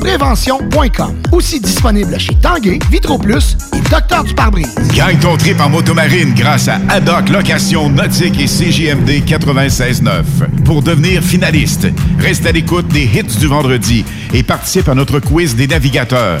prévention.com. Aussi disponible chez Tanguay, Vitro Plus et Docteur du pare-brise. Gagne ton trip en motomarine grâce à Haddock Location Nautique et CGMD 96.9. Pour devenir finaliste, reste à l'écoute des hits du vendredi et participe à notre quiz des navigateurs.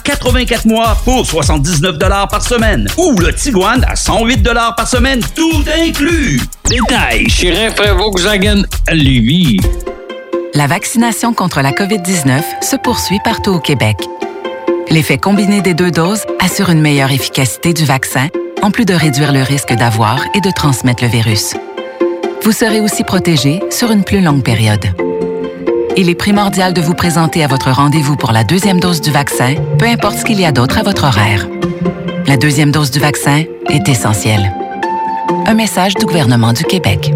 84 mois pour 79 par semaine. Ou le Tiguan à 108 par semaine, tout inclus. Détail chez Rainfray Volkswagen Lévis. La vaccination contre la COVID-19 se poursuit partout au Québec. L'effet combiné des deux doses assure une meilleure efficacité du vaccin, en plus de réduire le risque d'avoir et de transmettre le virus. Vous serez aussi protégé sur une plus longue période. Il est primordial de vous présenter à votre rendez-vous pour la deuxième dose du vaccin, peu importe ce qu'il y a d'autre à votre horaire. La deuxième dose du vaccin est essentielle. Un message du gouvernement du Québec.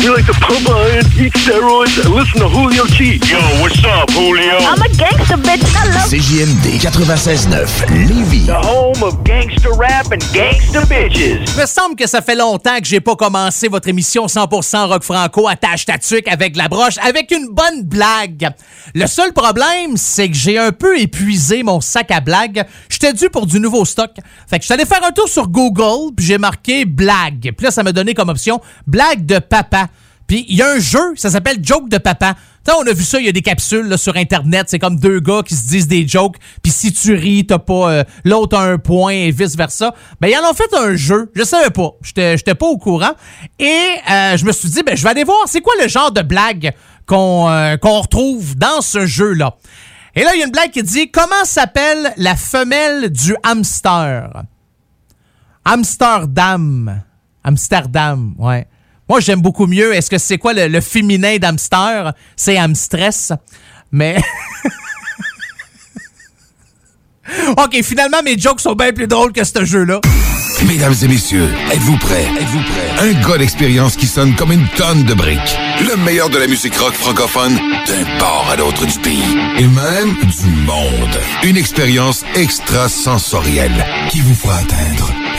We like to pump iron, eat steroids, and listen to Julio G. Yo, what's up, Julio? I'm a gangster bitch. CJMD 96.9 Lévis. The home of gangster rap and gangster bitches. Il me semble que ça fait longtemps que j'ai pas commencé votre émission 100% rock franco attache ta avec la broche avec une bonne blague. Le seul problème, c'est que j'ai un peu épuisé mon sac à blagues. J'étais dû pour du nouveau stock. Fait que je suis allé faire un tour sur Google, puis j'ai marqué blague. Puis là, ça m'a donné comme option blague de papa. Puis il y a un jeu, ça s'appelle Joke de papa. T'sais, on a vu ça, il y a des capsules là, sur Internet. C'est comme deux gars qui se disent des jokes. Puis si tu ris, t'as pas euh, l'autre a un point et vice-versa. Ben, ils en ont fait un jeu. Je savais pas. J'étais pas au courant. Et euh, je me suis dit, ben, je vais aller voir c'est quoi le genre de blague qu'on euh, retrouve dans ce jeu-là? Et là, il y a une blague qui dit Comment s'appelle la femelle du hamster Amsterdam. Amsterdam, ouais. Moi, j'aime beaucoup mieux. Est-ce que c'est quoi le, le féminin d'hamster? C'est hamstress. Mais. OK, finalement, mes jokes sont bien plus drôles que ce jeu-là. Mesdames et messieurs, êtes-vous prêts? Êtes-vous prêts? Un gars d'expérience qui sonne comme une tonne de briques. Le meilleur de la musique rock francophone d'un port à l'autre du pays. Et même du monde. Une expérience extrasensorielle qui vous fera atteindre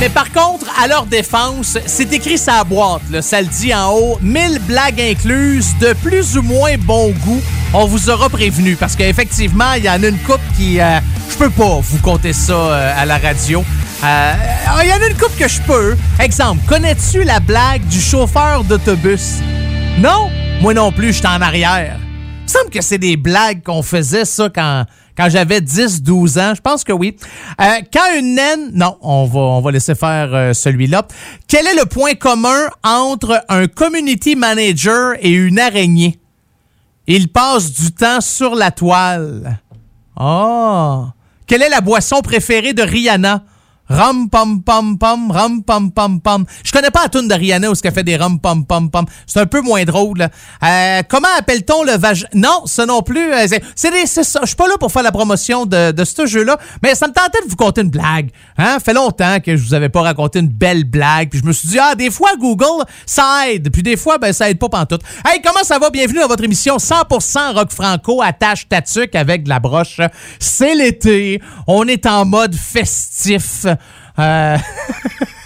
Mais par contre, à leur défense, c'est écrit sa boîte, là, ça le dit en haut, 1000 blagues incluses de plus ou moins bon goût. On vous aura prévenu parce qu'effectivement, il y en a une coupe qui... euh, je peux pas vous compter ça euh, à la radio. Euh, Il y en a une coupe que je peux. Exemple, connais-tu la blague du chauffeur d'autobus? Non? Moi non plus, j'étais en arrière. Il me semble que c'est des blagues qu'on faisait ça quand, quand j'avais 10-12 ans. Je pense que oui. Euh, quand une naine... Non, on va, on va laisser faire euh, celui-là. Quel est le point commun entre un community manager et une araignée? Il passe du temps sur la toile. Oh! Quelle est la boisson préférée de Rihanna? Rum pom pom pom, rum pom pom pom. Je connais pas la tune de Rihanna où ce qu'elle fait des rum pom pom pom. C'est un peu moins drôle. là. Euh, comment appelle-t-on le vagin Non, ça non plus. euh, c'est- des- ça. Je suis pas là pour faire la promotion de, de ce jeu-là, mais ça me tentait de vous conter une blague. Hein? Fait longtemps que je vous avais pas raconté une belle blague. Puis je me suis dit ah des fois Google ça aide, puis des fois ben ça aide pas pantoute. Hey comment ça va? Bienvenue dans votre émission 100% rock franco attache ta tuque avec de la broche. C'est l'été, on est en mode festif. Euh,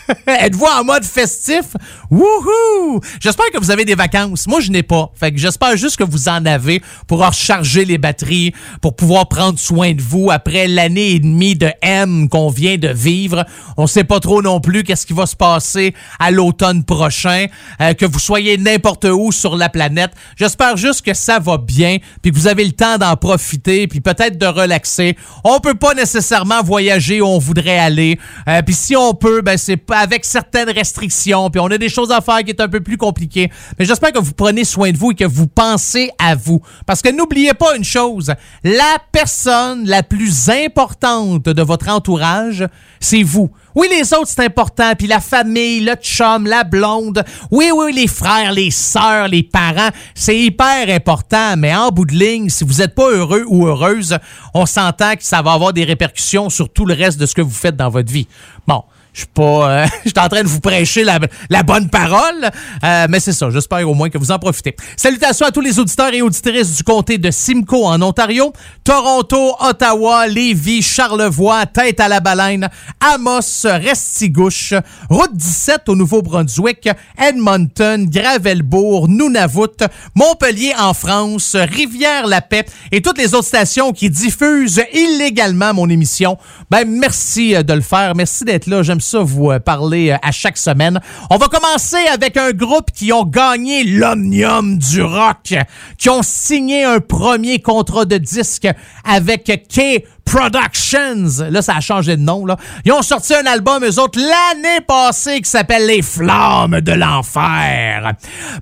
Êtes-vous en mode festif? Wouhou! J'espère que vous avez des vacances. Moi, je n'ai pas. Fait que j'espère juste que vous en avez pour recharger les batteries, pour pouvoir prendre soin de vous après l'année et demie de M qu'on vient de vivre. On sait pas trop non plus qu'est-ce qui va se passer à l'automne prochain, euh, que vous soyez n'importe où sur la planète. J'espère juste que ça va bien, puis que vous avez le temps d'en profiter, puis peut-être de relaxer. On peut pas nécessairement voyager où on voudrait aller. Euh, puis si on peut, ben c'est pas avec certaines restrictions, puis on a des choses à faire qui est un peu plus compliquées. Mais j'espère que vous prenez soin de vous et que vous pensez à vous. Parce que n'oubliez pas une chose, la personne la plus importante de votre entourage, c'est vous. Oui, les autres, c'est important. Puis la famille, le chum, la blonde. Oui, oui, les frères, les sœurs, les parents. C'est hyper important. Mais en bout de ligne, si vous n'êtes pas heureux ou heureuse, on s'entend que ça va avoir des répercussions sur tout le reste de ce que vous faites dans votre vie. Bon. Je suis pas. euh, je suis en train de vous prêcher la, la bonne parole, euh, mais c'est ça. J'espère au moins que vous en profitez. Salutations à tous les auditeurs et auditrices du comté de Simcoe en Ontario, Toronto, Ottawa, Lévis, Charlevoix, Tête à la Baleine, Amos, Restigouche, Route 17 au Nouveau-Brunswick, Edmonton, Gravelbourg, Nunavut, Montpellier en France, Rivière-la-Paix et toutes les autres stations qui diffusent illégalement mon émission. Ben merci euh, de le faire. Merci d'être là. Ça vous parler euh, à chaque semaine. On va commencer avec un groupe qui ont gagné l'omnium du rock, qui ont signé un premier contrat de disque avec K Productions. Là, ça a changé de nom. Là. Ils ont sorti un album, eux autres, l'année passée qui s'appelle Les Flammes de l'Enfer.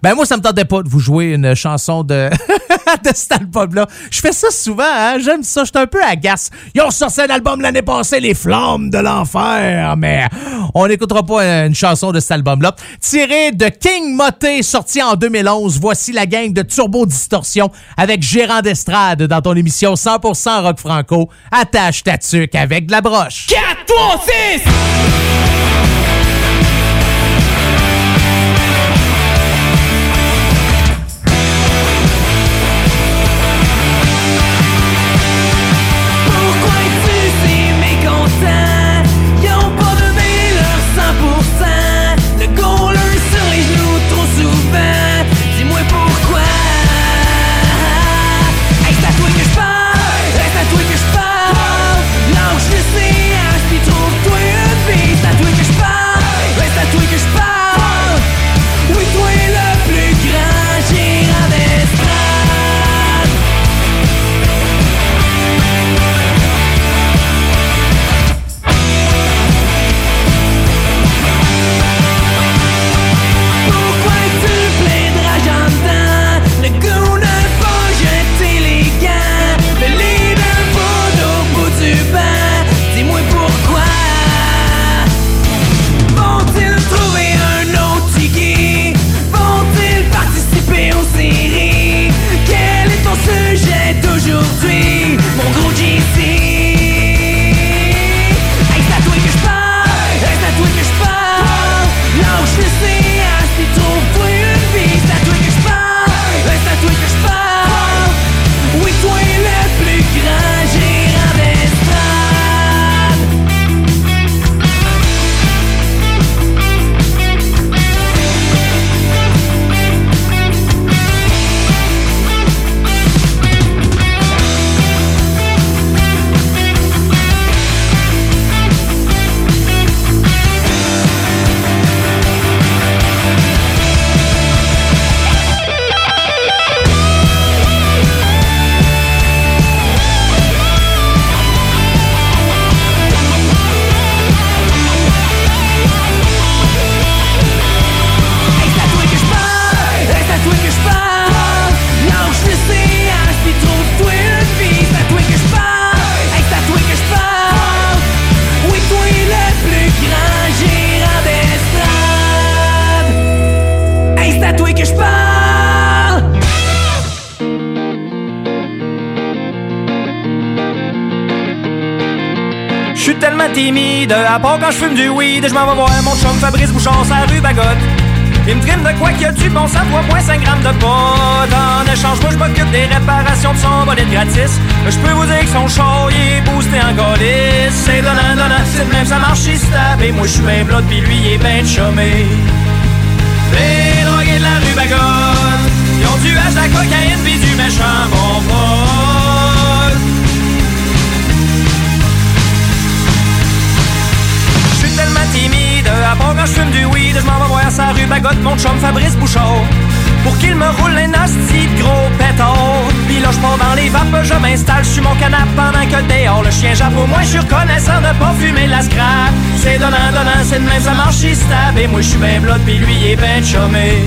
Ben moi, ça me tentait pas de vous jouer une chanson de, de cet album-là. Je fais ça souvent, hein? j'aime ça. Je suis un peu agace. Ils ont sorti un album l'année passée, Les Flammes de l'Enfer. Mais on n'écoutera pas une chanson de cet album-là. Tiré de King Moté, sorti en 2011. Voici la gang de Turbo Distorsion avec Gérard d'Estrade dans ton émission 100% rock franco. Attache ta tuque avec de la broche. 4, 3, 6 sujet d'aujourd'hui, mon gros JC. À part quand je fume du weed, je m'en vais voir mon chum Fabrice Bouchon, sa rue Bagotte. Il me trime de quoi qu'il y a du bon sang, 3.5 grammes de pot. En échange, moi je m'occupe des réparations de son bonnet gratis. Je peux vous dire que son show il est boosté en golis. C'est donnant, donnant, c'est même ça marche, il. Et moi je suis ben blood, pis lui il est ben chômé. Les drogués de la rue Bagotte, ils ont du hache, la cocaïne, pis du méchant bon pot. Je fume du weed, je m'en vais voir sa rue Bagotte, mon chum Fabrice Bouchard. Pour qu'il me roule un de gros pétard. Pis là, je dans les vapes, je m'installe sur mon canapé pendant que dehors le chien jappe. Moins, je suis reconnaissant de pas fumer la scrap. C'est donnant, donnant, c'est de même, ça marche, il. Et moi, je suis ben blood, pis lui, il est ben chômé.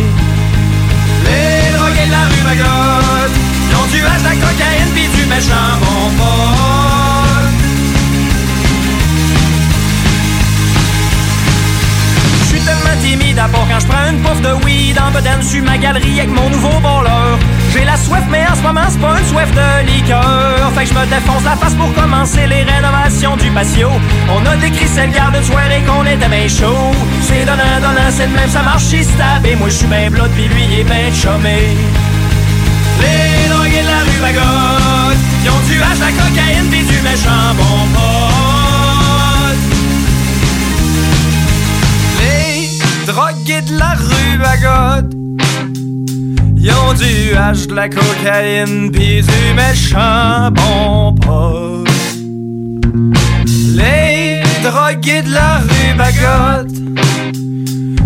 Les drogués de la rue Bagotte, ils ont du hache, de la cocaïne, pis du méchant bon pote. Timide à quand je prends une pouffe de weed en bedaine sur ma galerie avec mon nouveau voleur. J'ai la soif, mais en ce moment, c'est pas une soif de liqueur. Fait que je me défonce la face pour commencer les rénovations du patio. On a décrit cette garde de soirée qu'on était bien chaud. C'est donnant, donnant, c'est de même, ça marche, stab. Et moi, je suis ben blood, pis lui, il est ben chômé. Les drogués de la rue Bagotte, ils ont du hache, la cocaïne, pis du méchant bon drogués de la rue Bagotte, ils ont du hache, de la cocaïne, pis du méchant bon pote. Les drogués de la rue Bagotte,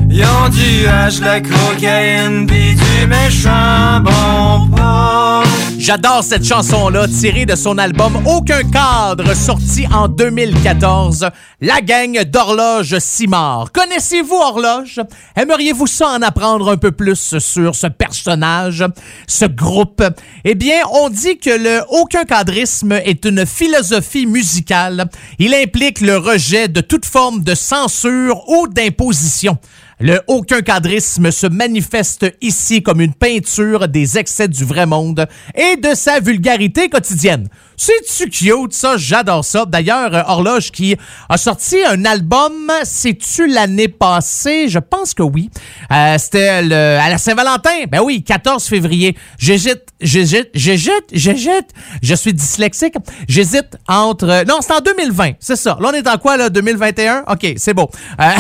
ils ont du hache, de la cocaïne, pis du méchant bon pote. J'adore cette chanson-là, tirée de son album Aucun cadre, sorti en 2014. La gang d'Horloge Simard. Connaissez-vous Horloge? Aimeriez-vous ça en apprendre un peu plus sur ce personnage, ce groupe? Eh bien, on dit que le aucun cadrisme est une philosophie musicale. Il implique le rejet de toute forme de censure ou d'imposition. Le aucun cadrisme se manifeste ici comme une peinture des excès du vrai monde et de sa vulgarité quotidienne. C'est-tu cute, ça? J'adore ça. D'ailleurs, Horloge qui a sorti un album, c'est-tu l'année passée? Je pense que oui. Euh, C'était à la Saint-Valentin. Ben oui, 14 février. J'hésite, j'hésite, j'hésite, j'hésite. Je suis dyslexique. J'hésite entre... Non, c'est en 2020, c'est ça. Là, on est en quoi, là? 2021? OK, c'est beau. Euh,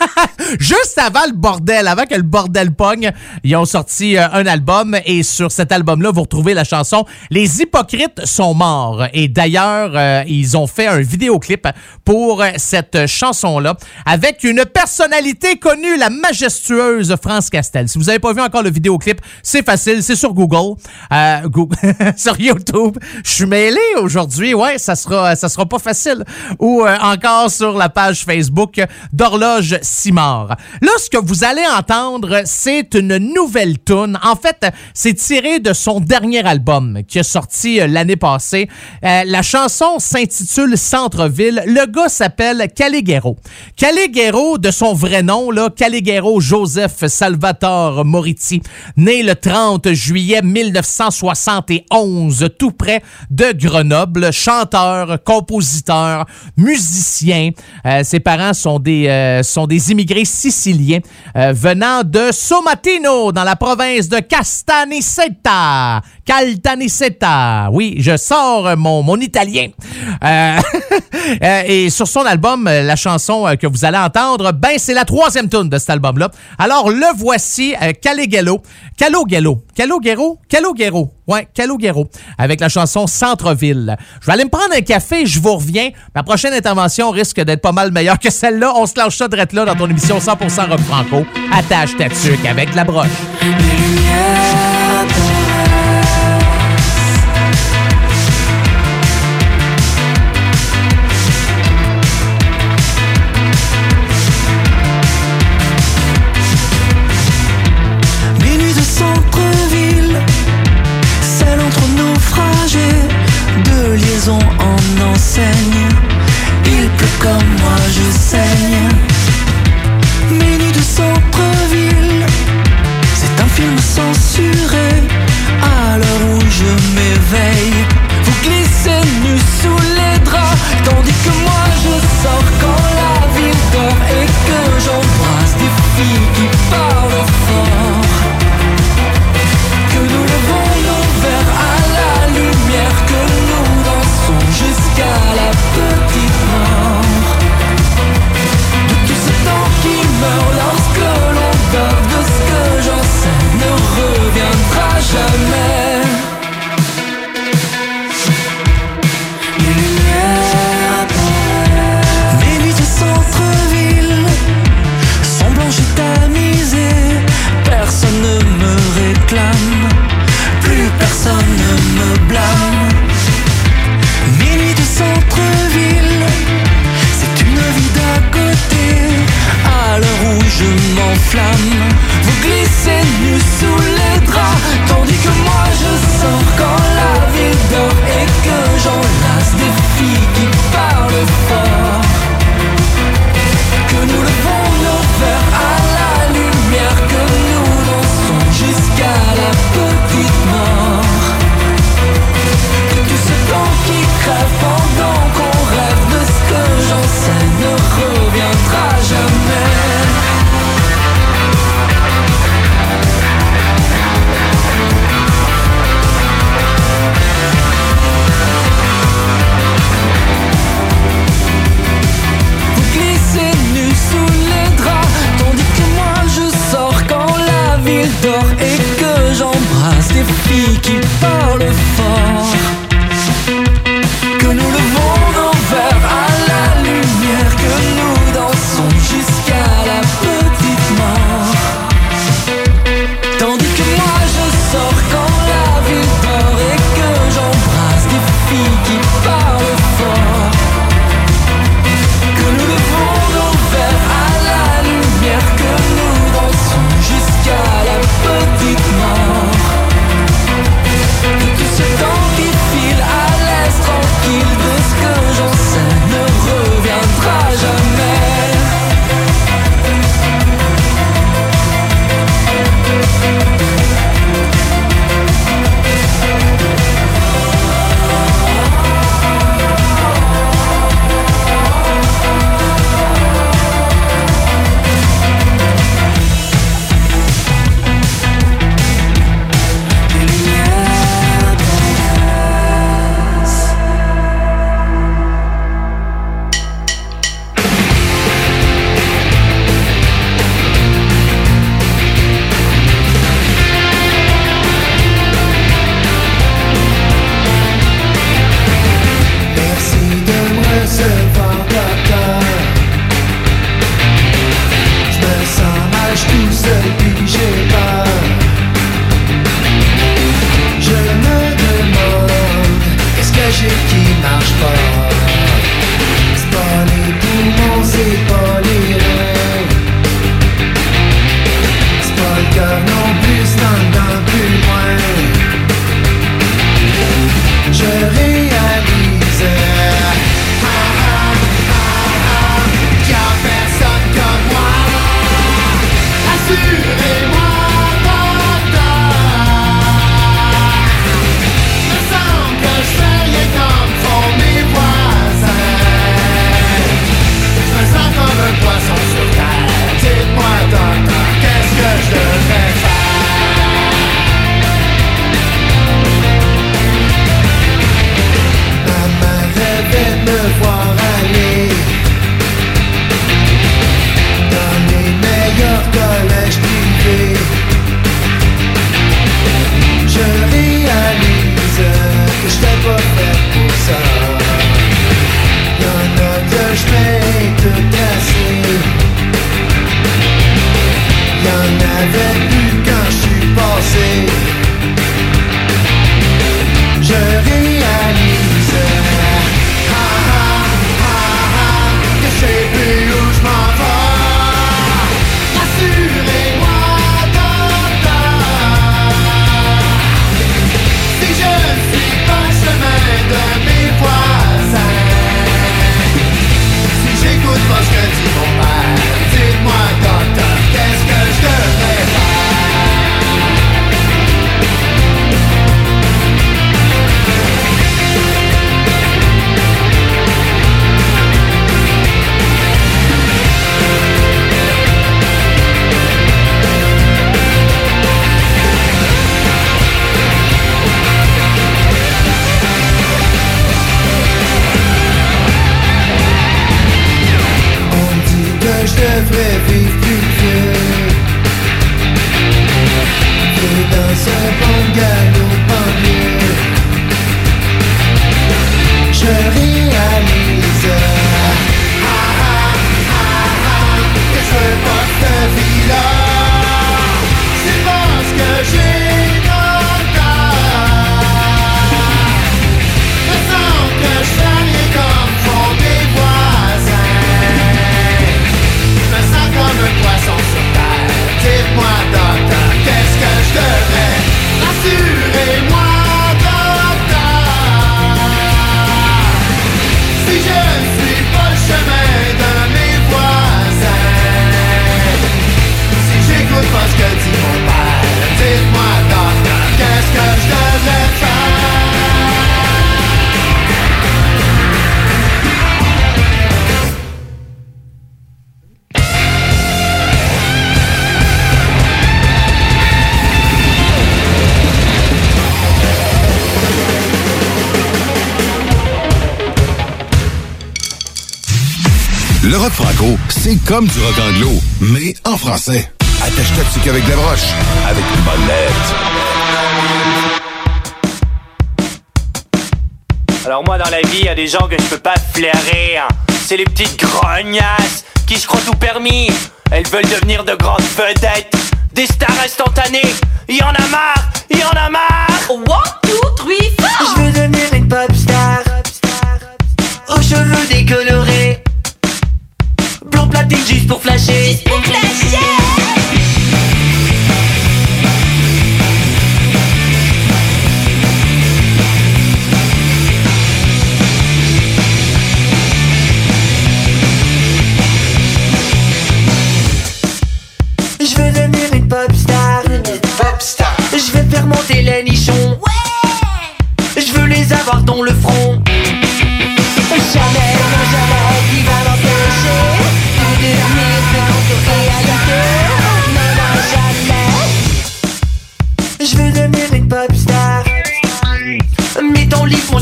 Juste avant le bordel, avant que le bordel pogne, ils ont sorti euh, un album et sur cet album-là, vous retrouvez la chanson Les hypocrites sont morts. Et d'ailleurs, euh, ils ont fait un vidéoclip pour euh, cette chanson-là avec une personnalité connue, la majestueuse France Castel. Si vous n'avez pas vu encore le vidéoclip, c'est facile, c'est sur Google, Euh, Goo- sur YouTube. Je suis mêlé aujourd'hui, ouais, ça sera, ça sera pas facile. Ou encore sur la page Facebook d'Horloge Simard. Là, ce que vous allez entendre, c'est une nouvelle tune. En fait, c'est tiré de son dernier album qui est sorti euh, l'année passée. Euh, la chanson s'intitule Centre-ville. Le gars s'appelle Caliguero. Caliguero, de son vrai nom, là, Caliguero Joseph Salvatore Moriti, né le 30 juillet 1971, tout près de Grenoble, chanteur, compositeur, musicien. Euh, ses parents sont des, sont des immigrés siciliens euh, venant de Somatino, dans la province de Castanicetta. Caltanissetta. Oui, je sors mon, mon italien. Euh, euh, et sur son album, euh, la chanson que vous allez entendre, ben c'est la troisième tune de cet album-là. Alors le voici, Calighello. Caloghello. Caloghello? Caloghello. Ouais, Caloghello. Avec la chanson Centre-ville. Je vais aller me prendre un café, je vous reviens. Ma prochaine intervention risque d'être pas mal meilleure que celle-là. On se lâche ça direct là dans ton émission 100% Rock Franco. Attache ta tuque avec la broche. Comme du rock anglo, mais en français. Attache-toi dessus qu'avec la broche, avec une bonne lettre. Alors moi dans la vie, y a des gens que je peux pas flairer. hein. C'est les petites grognasses qui se croient tout permis. Elles veulent devenir de grandes vedettes, des stars instantanées. Y en a marre, y en a marre. One, two, three, four. Je veux devenir une pop star Aux cheveux décolorés Juste pour flasher. Juste pour flasher. Je veux devenir une pop star. Pop star. Je veux faire monter les nichons. Je veux les avoir dans le front.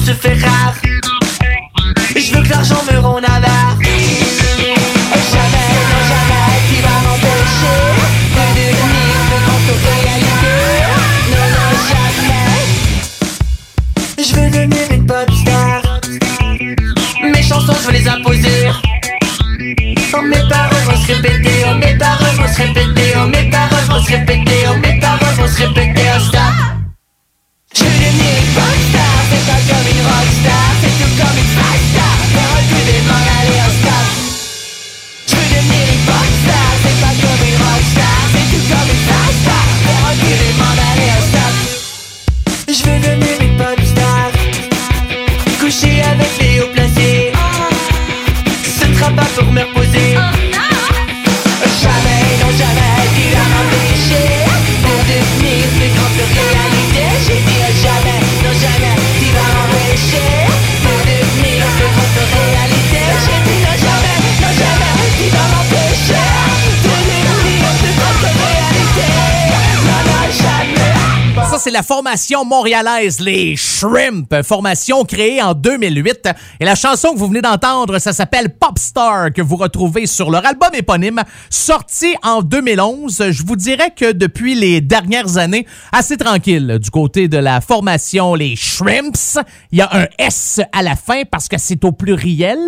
Se fait rare. Je veux que l'argent me rende avare. Jamais, non, jamais, qui va m'empêcher de devenir plus grand réalité. Non, non, jamais. Je veux devenir une pop star Mes chansons je veux les imposer Oh mes paroles vont se répéter Oh mes paroles vont se répéter Oh mes paroles vont se répéter Oh mes paroles vont se répéter Oh stop Je veux devenir une pop star C'est pas comme une rock star C'est tout comme une fast star Faire reculer m'en aller oh stop Je veux devenir c'est la formation montréalaise, les Shrimp, formation créée en 2008. Et la chanson que vous venez d'entendre, ça s'appelle Popstar, que vous retrouvez sur leur album éponyme, sorti en 2011. Je vous dirais que depuis les dernières années, assez tranquille du côté de la formation, les Shrimps. Il y a un S à la fin parce que c'est au pluriel,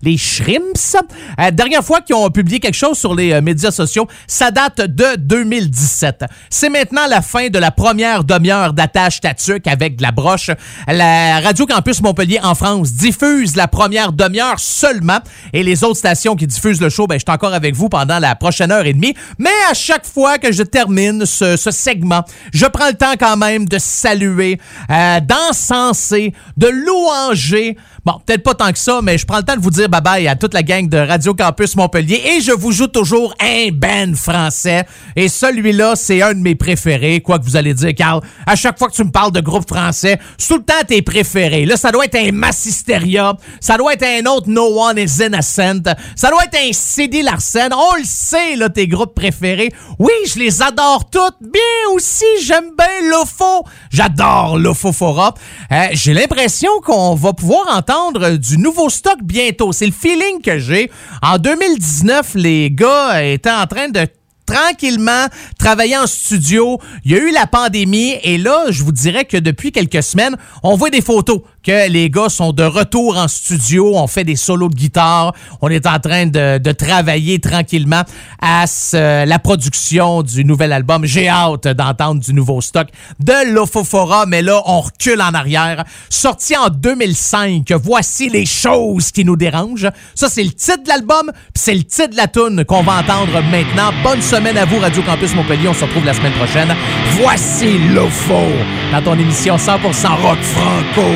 les Shrimps. Euh, dernière fois qu'ils ont publié quelque chose sur les euh, médias sociaux, ça date de 2017. C'est maintenant la fin de la première d'attache tatuc avec de la broche. La Radio Campus Montpellier en France diffuse la première demi-heure seulement et les autres stations qui diffusent le show, ben, je suis encore avec vous pendant la prochaine heure et demie. Mais à chaque fois que je termine ce, ce segment, je prends le temps quand même de saluer, euh, d'encenser, de louanger. Bon, peut-être pas tant que ça, mais je prends le temps de vous dire bye-bye à toute la gang de Radio Campus Montpellier et je vous joue toujours un band français. Et celui-là, c'est un de mes préférés. Quoi que vous allez dire, Carl, à chaque fois que tu me parles de groupe français, tout le temps tes préférés. Là, ça doit être un Massisteria, ça doit être un autre No One is Innocent, ça doit être un CD Larsen. On le sait, là, tes groupes préférés. Oui, je les adore toutes. Bien aussi, j'aime bien Lofo. J'adore Lofofora. Euh, J'ai l'impression qu'on va pouvoir entendre du nouveau stock bientôt. C'est le feeling que j'ai. En 2019, les gars étaient en train de tranquillement travailler en studio. Il y a eu la pandémie et là, je vous dirais que depuis quelques semaines, on voit des photos que les gars sont de retour en studio. On fait des solos de guitare. On est en train de, travailler tranquillement à la production du nouvel album. J'ai hâte d'entendre du nouveau stock de Lofofora, mais là, on recule en arrière. Sorti en 2005, voici les choses qui nous dérangent. Ça, c'est le titre de l'album, c'est le titre de la tune qu'on va entendre maintenant. Bonne à vous, Radio Campus Montpellier. On se retrouve la semaine prochaine. Voici Lofo dans ton émission 100% rock franco.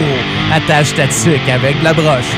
Attache ta tuque avec la broche.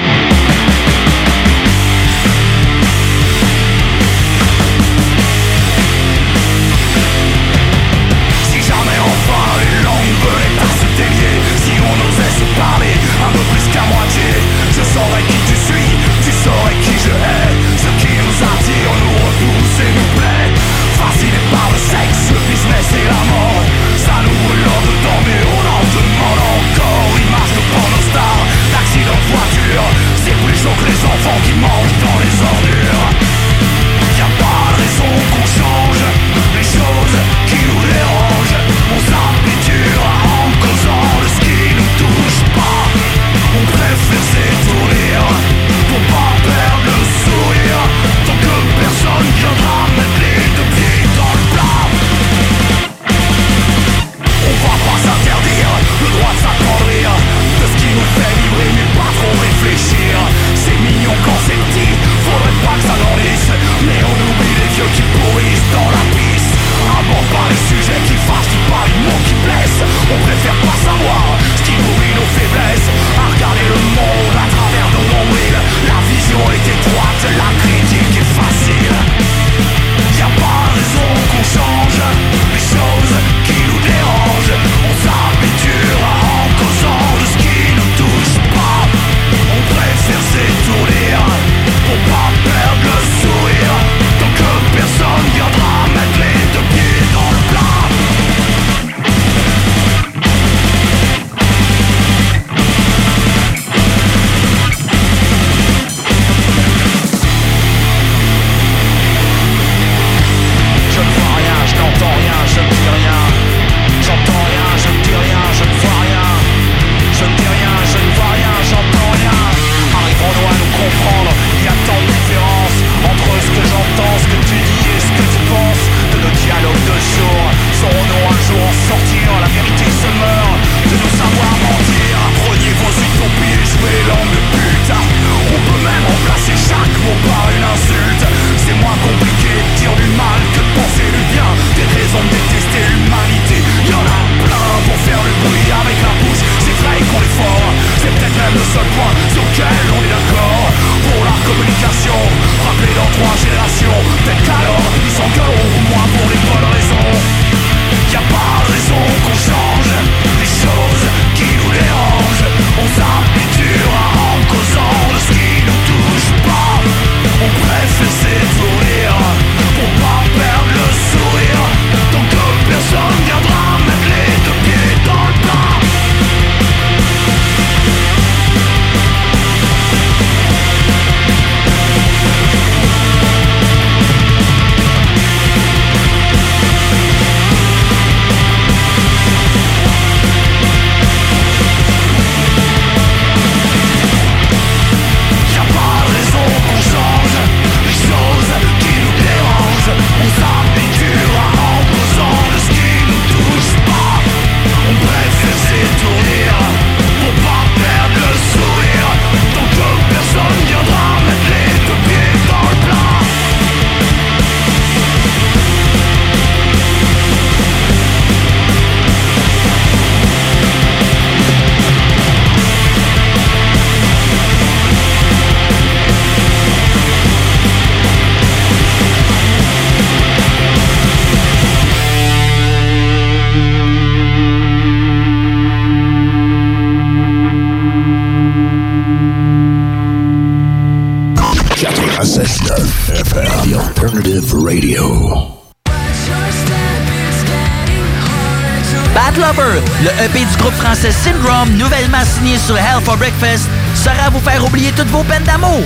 Nouvellement signé sur Hell for Breakfast, sera à vous faire oublier toutes vos peines d'amour.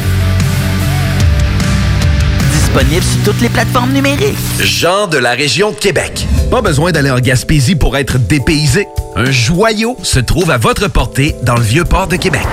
Disponible sur toutes les plateformes numériques. Jean de la région de Québec. Pas besoin d'aller en Gaspésie pour être dépaysé. Un joyau se trouve à votre portée dans le vieux port de Québec.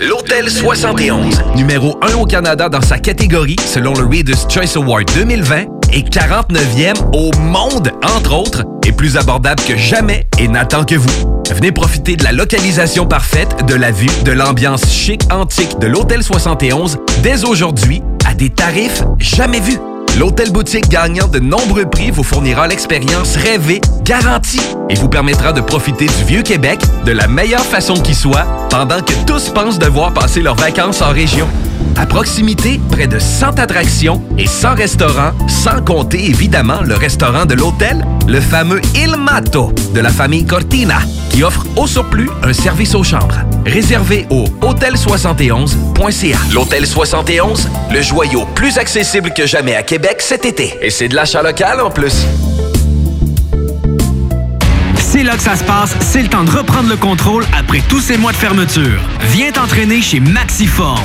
L'Hôtel 71, numéro 1 au Canada dans sa catégorie selon le Reader's Choice Award 2020 et 49e au monde, entre autres, est plus abordable que jamais et n'attend que vous. Venez profiter de la localisation parfaite, de la vue, de l'ambiance chic antique de l'Hôtel 71 dès aujourd'hui à des tarifs jamais vus. L'hôtel boutique gagnant de nombreux prix vous fournira l'expérience rêvée, garantie, et vous permettra de profiter du vieux Québec de la meilleure façon qui soit, pendant que tous pensent devoir passer leurs vacances en région. À proximité, près de 100 attractions et 100 restaurants, sans compter évidemment le restaurant de l'hôtel, le fameux Il Mato de la famille Cortina, qui offre au surplus un service aux chambres. Réservé au hôtel71.ca. L'Hôtel 71, le joyau plus accessible que jamais à Québec cet été. Et c'est de l'achat local en plus. C'est là que ça se passe, c'est le temps de reprendre le contrôle après tous ces mois de fermeture. Viens t'entraîner chez Maxiform.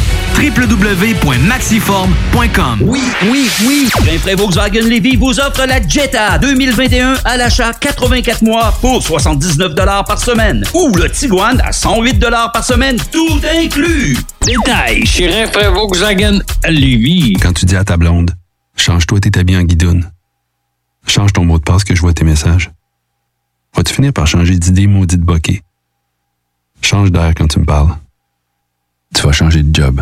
www.maxiform.com Oui, oui, oui. Rainfray Volkswagen Lévy vous offre la Jetta 2021 à l'achat 84 mois pour 79 par semaine. Ou le Tiguan à 108 par semaine, tout inclus. Détail chez Rainfray Volkswagen Lévy. Quand tu dis à ta blonde, change-toi tes habits en guidoune. Change ton mot de passe que je vois tes messages. Vas-tu finir par changer d'idée maudite bokeh? Change d'air quand tu me parles. Tu vas changer de job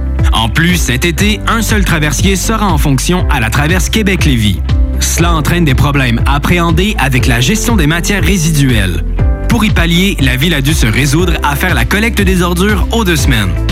En plus, cet été, un seul traversier sera en fonction à la traverse Québec-Lévis. Cela entraîne des problèmes appréhendés avec la gestion des matières résiduelles. Pour y pallier, la ville a dû se résoudre à faire la collecte des ordures aux deux semaines.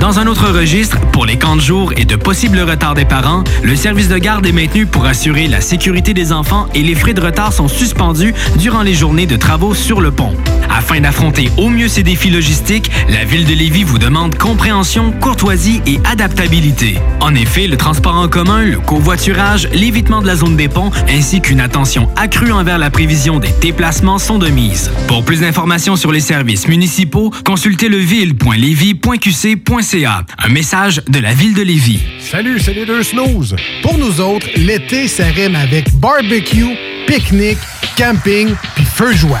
Dans un autre registre, pour les camps de jour et de possibles retards des parents, le service de garde est maintenu pour assurer la sécurité des enfants et les frais de retard sont suspendus durant les journées de travaux sur le pont. Afin d'affronter au mieux ces défis logistiques, la ville de Lévis vous demande compréhension, courtoisie et adaptabilité. En effet, le transport en commun, le covoiturage, l'évitement de la zone des ponts ainsi qu'une attention accrue envers la prévision des déplacements sont de mise. Pour plus d'informations sur les services municipaux, consultez leville.lévis.qc.ca. Un message de la ville de Lévis. Salut, c'est les deux snooze. Pour nous autres, l'été, ça rime avec barbecue, pique-nique, camping puis feu joie.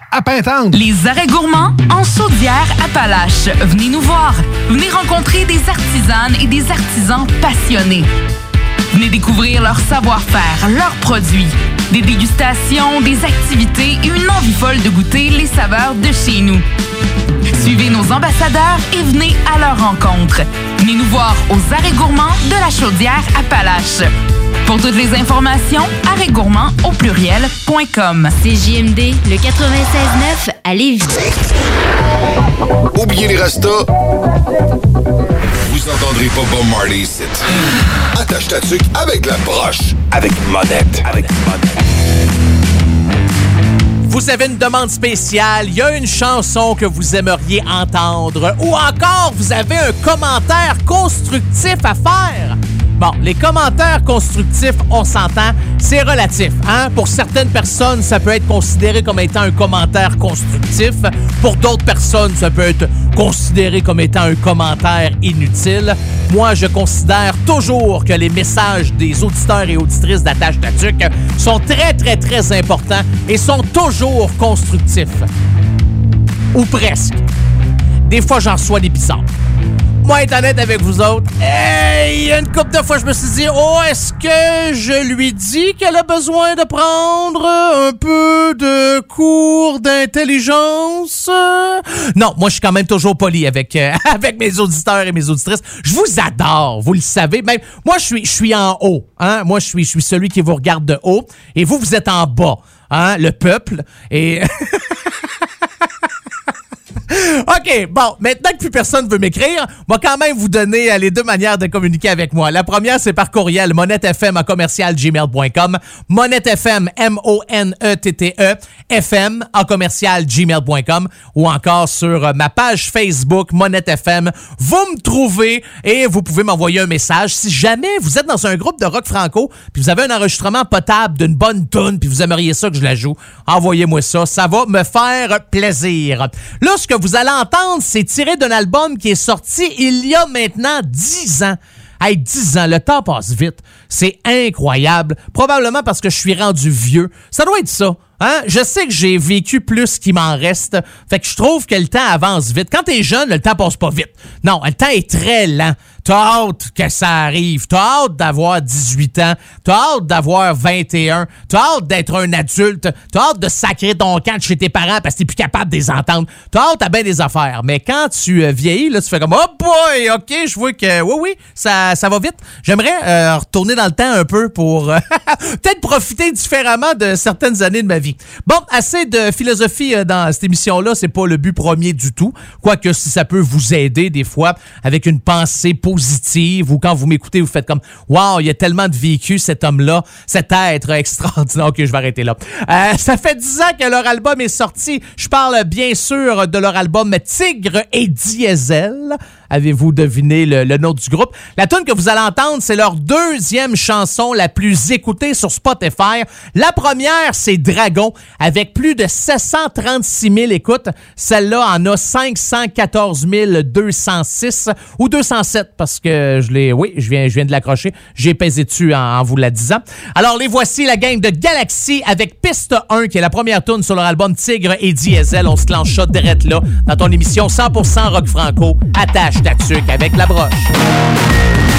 Les arrêts gourmands en Saudière Appalaches. Venez nous voir. Venez rencontrer des artisanes et des artisans passionnés. Venez découvrir leur savoir-faire, leurs produits, des dégustations, des activités et une envie folle de goûter les saveurs de chez nous. Suivez nos ambassadeurs et venez à leur rencontre. Venez nous voir aux arrêts gourmands de la chaudière Appalaches. Pour toutes les informations, arrêtgourmand au pluriel.com. CJMD, le 96.9 à Lévis. Oubliez les restos. Vous entendrez pas Bob Marley ici. Attache ta tuque avec la broche. Avec monette. Avec Vous avez une demande spéciale, il y a une chanson que vous aimeriez entendre ou encore vous avez un commentaire constructif à faire. Bon, les commentaires constructifs, on s'entend, c'est relatif. Hein? Pour certaines personnes, ça peut être considéré comme étant un commentaire constructif. Pour d'autres personnes, ça peut être considéré comme étant un commentaire inutile. Moi, je considère toujours que les messages des auditeurs et auditrices d'Attache Tatuc sont très, très, très importants et sont toujours constructifs. Ou presque. Des fois, j'en reçois des bizarres. Moi, être honnête avec vous autres, il une couple de fois, je me suis dit, oh, est-ce que je lui dis qu'elle a besoin de prendre un peu de cours d'intelligence? Non, moi, je suis quand même toujours poli avec, euh, avec mes auditeurs et mes auditrices. Je vous adore, vous le savez. Même, moi, je suis, je suis en haut. Hein? Moi, je suis, je suis celui qui vous regarde de haut. Et vous, vous êtes en bas. Hein? Le peuple. Et... OK, bon, maintenant que plus personne veut m'écrire, moi quand même vous donner euh, les deux manières de communiquer avec moi. La première, c'est par courriel, monettefm à commercial gmail.com, monettefm, M-O-N-E-T-T-E, FM à commercial gmail.com ou encore sur euh, ma page Facebook, monettefm. Vous me trouvez et vous pouvez m'envoyer un message. Si jamais vous êtes dans un groupe de rock franco, puis vous avez un enregistrement potable d'une bonne tune, puis vous aimeriez ça que je la joue, envoyez-moi ça. Ça va me faire plaisir. Là, ce que vous allez entendre, c'est tiré d'un album qui est sorti il y a maintenant 10 ans. Hey, 10 ans, le temps passe vite. C'est incroyable. Probablement parce que je suis rendu vieux. Ça doit être ça. Hein? Je sais que j'ai vécu plus qu'il m'en reste. Fait que je trouve que le temps avance vite. Quand t'es jeune, le temps passe pas vite. Non, le temps est très lent. T'as hâte que ça arrive. T'as hâte d'avoir 18 ans. T'as hâte d'avoir 21. T'as hâte d'être un adulte. T'as hâte de sacrer ton camp chez tes parents parce que t'es plus capable de les entendre. T'as hâte à bien des affaires. Mais quand tu euh, vieillis, là, tu fais comme, oh boy, ok, je vois que, oui, oui, ça, ça va vite. J'aimerais euh, retourner dans le temps un peu pour euh, peut-être profiter différemment de certaines années de ma vie. Bon, assez de philosophie dans cette émission-là. C'est pas le but premier du tout. Quoique si ça peut vous aider des fois avec une pensée ou quand vous m'écoutez, vous faites comme Wow, il y a tellement de vécu, cet homme-là, cet être extraordinaire. Ok, je vais arrêter là. Euh, ça fait dix ans que leur album est sorti. Je parle bien sûr de leur album Tigre et Diesel. Avez-vous deviné le, le nom du groupe? La tune que vous allez entendre, c'est leur deuxième chanson la plus écoutée sur Spotify. La première, c'est Dragon, avec plus de 736 000 écoutes. Celle-là en a 514 206 ou 207 parce que je l'ai, oui, je viens, je viens de l'accrocher. J'ai pesé dessus en, vous la disant. Alors, les voici, la gang de Galaxy avec Piste 1, qui est la première tune sur leur album Tigre et Diesel. On se clenche ça direct là dans ton émission 100% rock franco. Attache ta avec la broche.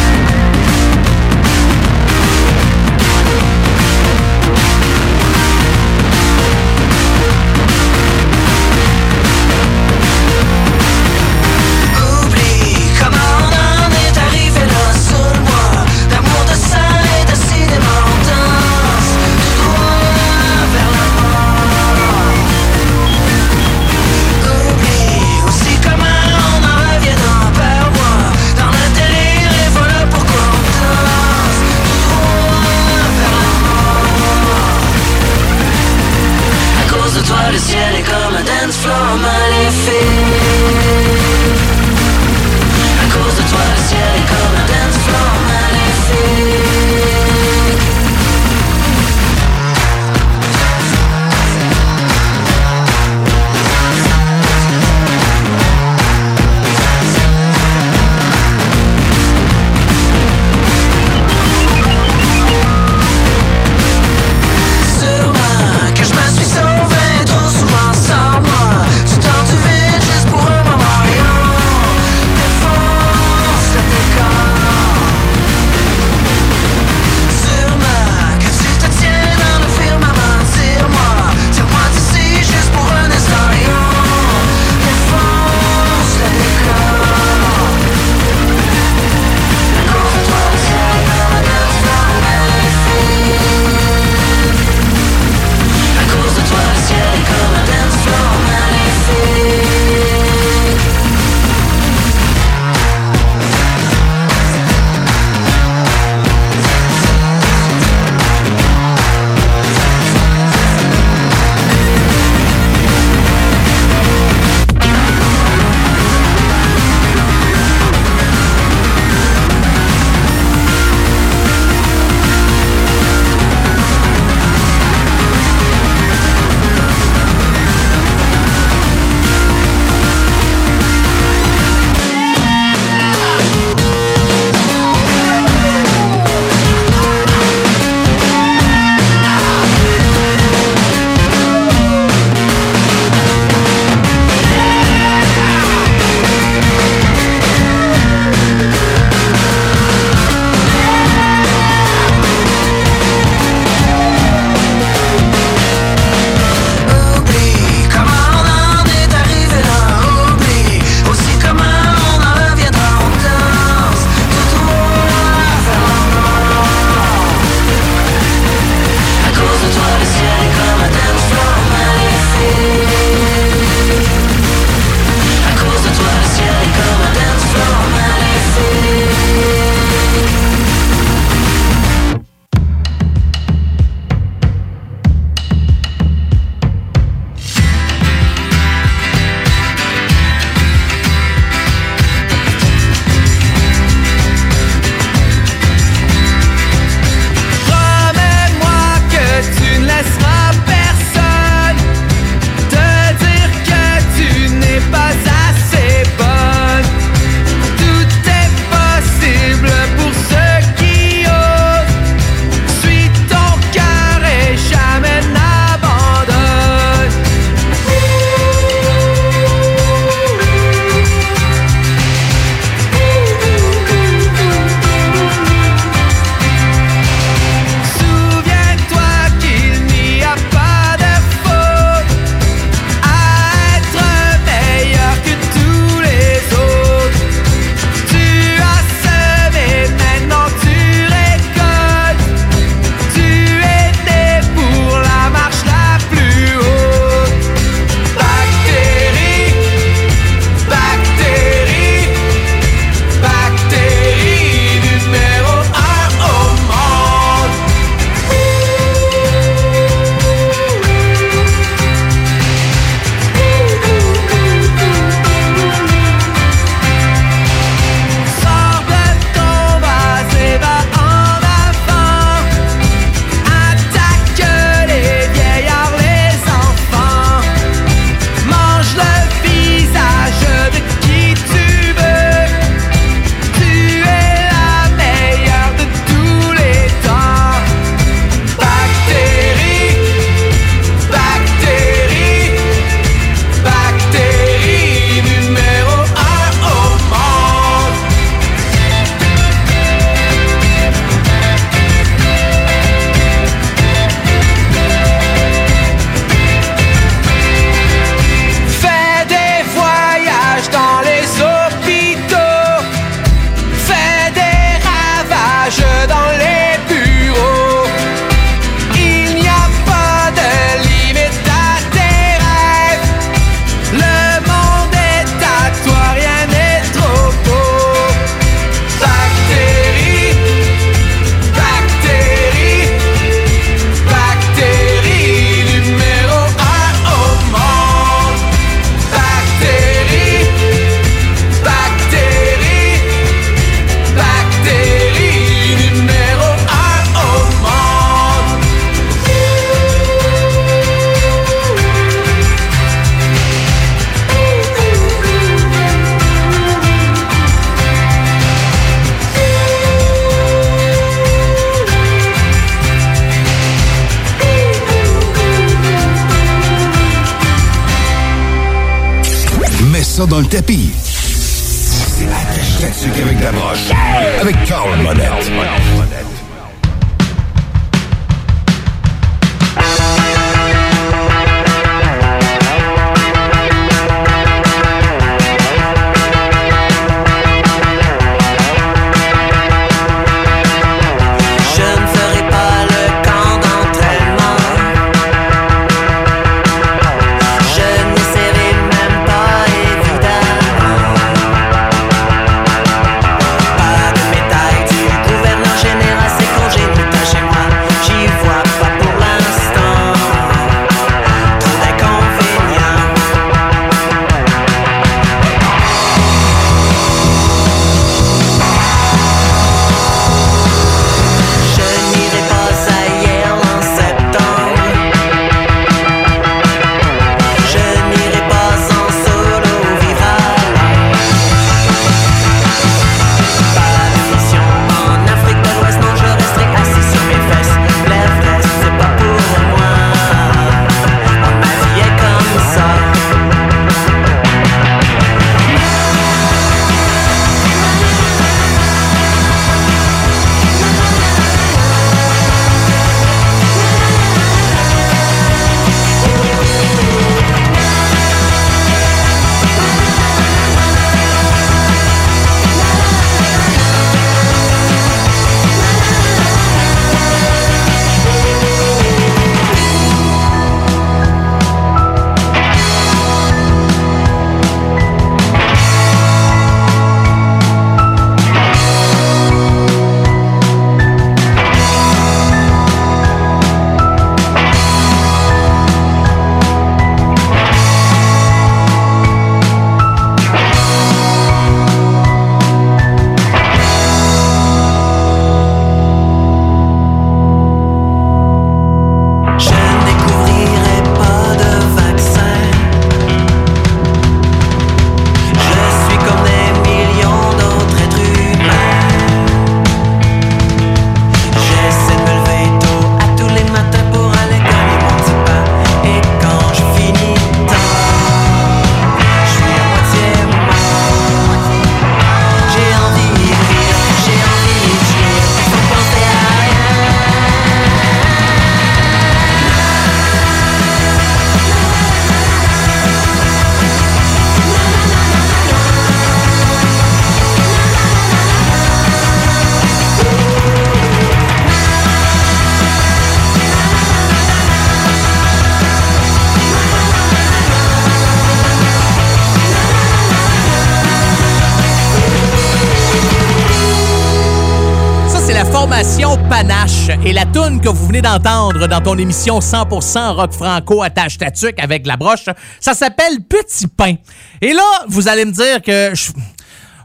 D'entendre dans ton émission 100% rock franco attache ta tuque avec la broche, ça s'appelle Petit Pain. Et là, vous allez me dire que...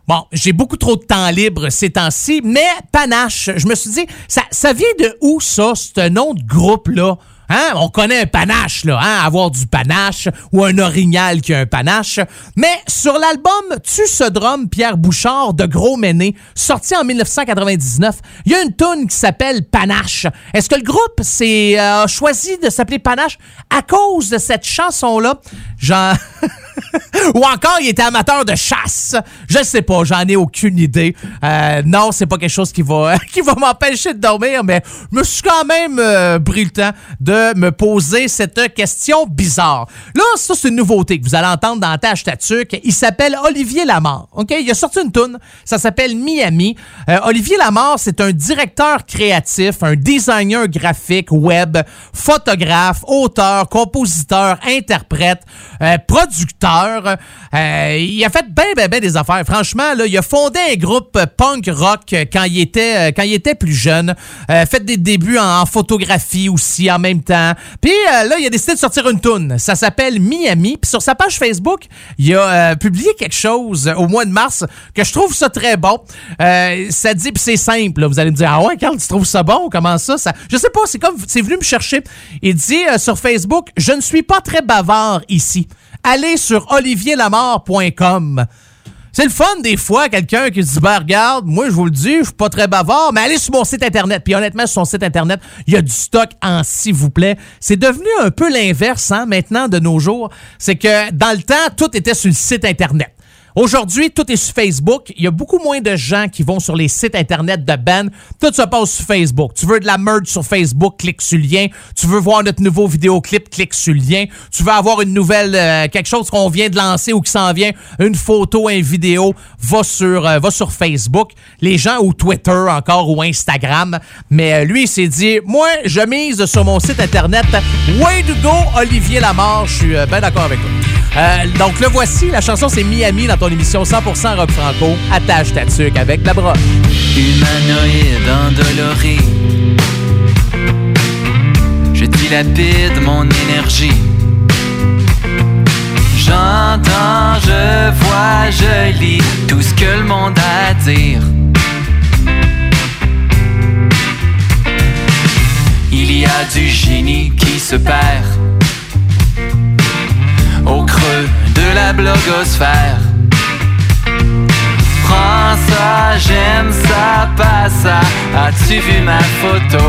Bon, j'ai beaucoup trop de temps libre ces temps-ci, mais Panache, je me suis dit, ça, ça vient de où ça, ce nom de groupe-là? Hein? On connaît un panache, là, hein? avoir du panache ou un orignal qui a un panache. Mais sur l'album Tu ce drum Pierre Bouchard de Gros Méné, sorti en 1999, il y a une tune qui s'appelle Panache. Est-ce que le groupe s'est euh, choisi de s'appeler Panache à cause de cette chanson-là? Genre... Ou encore, il était amateur de chasse. Je sais pas, j'en ai aucune idée. Euh, non, c'est pas quelque chose qui va, qui va m'empêcher de dormir, mais je me suis quand même euh, pris le temps de me poser cette question bizarre. Là, ça, c'est une nouveauté que vous allez entendre dans Tâche Tatuc. Il s'appelle Olivier Lamar. OK? Il a sorti une toune. Ça s'appelle Miami. Euh, Olivier Lamar, c'est un directeur créatif, un designer graphique, web, photographe, auteur, compositeur, interprète, euh, Euh, il a fait bien, bien, bien des affaires. Franchement, là, il a fondé un groupe punk rock quand il était, euh, quand il était plus jeune. Euh, fait des débuts en, photographie aussi en même temps. Puis là, il a décidé de sortir une tune. Ça s'appelle Miami. Puis sur sa page Facebook, il a publié quelque chose au mois de mars que je trouve ça très bon. Ça dit, puis c'est simple. Vous allez me dire, ah ouais, Carl, tu trouves ça bon? Comment ça? ça... Je sais pas, c'est comme, c'est venu me chercher. Il dit sur Facebook, je ne suis pas très bavard ici. Allez sur olivierlamar.com. C'est le fun des fois, quelqu'un qui se dit, ben regarde, moi je vous le dis, je suis pas très bavard, mais allez sur mon site internet. Puis honnêtement, sur son site internet, il y a du stock en s'il vous plaît. C'est devenu un peu l'inverse, hein, maintenant, de nos jours. C'est que dans le temps, tout était sur le site internet. Aujourd'hui, tout est sur Facebook. Il y a beaucoup moins de gens qui vont sur les sites Internet de Ben. Tout se passe sur Facebook. Tu veux de la merch sur Facebook, clique sur le lien. Tu veux voir notre nouveau vidéoclip, clique sur le lien. Tu veux avoir une nouvelle, euh, quelque chose qu'on vient de lancer ou qui s'en vient, une photo, une vidéo, va sur, euh, va sur Facebook. Les gens, ou Twitter encore, ou Instagram. Mais euh, lui, il s'est dit, moi, je mise sur mon site Internet. Way to Olivier Lamar. Je suis bien d'accord avec toi. Donc, le voici. La chanson, c'est Miami dans ton émission 100% rock franco. Attache ta tuque avec la broche. Humanoïde endolori. Je dilapide mon énergie. J'entends, je vois, je lis tout ce que le monde a à dire. Il y a du génie qui se perd au creux de la blogosphère prends ça, j'aime ça, pas ça. As-tu vu ma photo?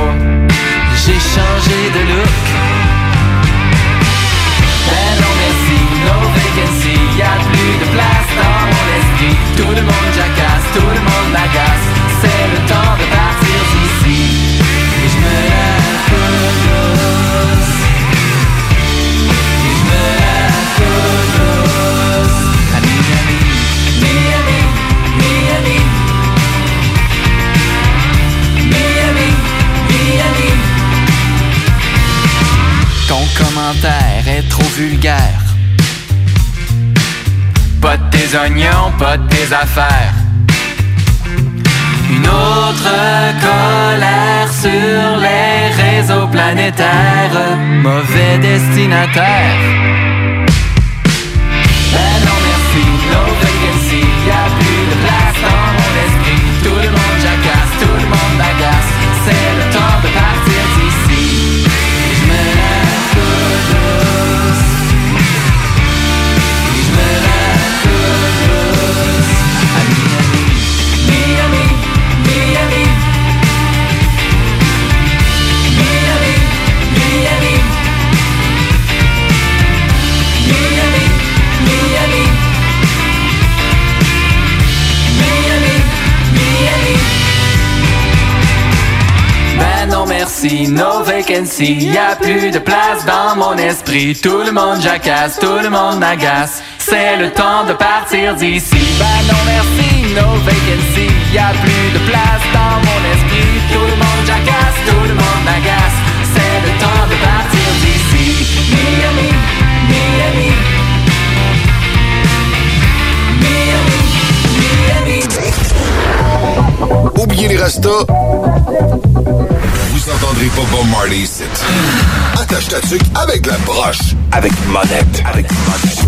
J'ai changé de look. Ben non merci, no vacancy, y'a plus de place dans mon esprit. Tout le monde est trop vulgaire. Pas de tes oignons, pas de tes affaires. Une autre colère sur les réseaux planétaires. Mauvais destinataire. Non merci, no vacancy, y a plus de place dans mon esprit. Tout le monde jacasse, tout le monde m'agace. C'est le temps de partir d'ici. Ben non merci, no vacancy, y a plus de place dans mon esprit. Tout le monde jacasse, tout le monde m'agace. C'est le temps de partir d'ici. Miami, Miami. Oubliez les restos. Vous entendrez pas Bob Marley ici. Attache ta tuque avec la broche. Avec monette. Avec monette.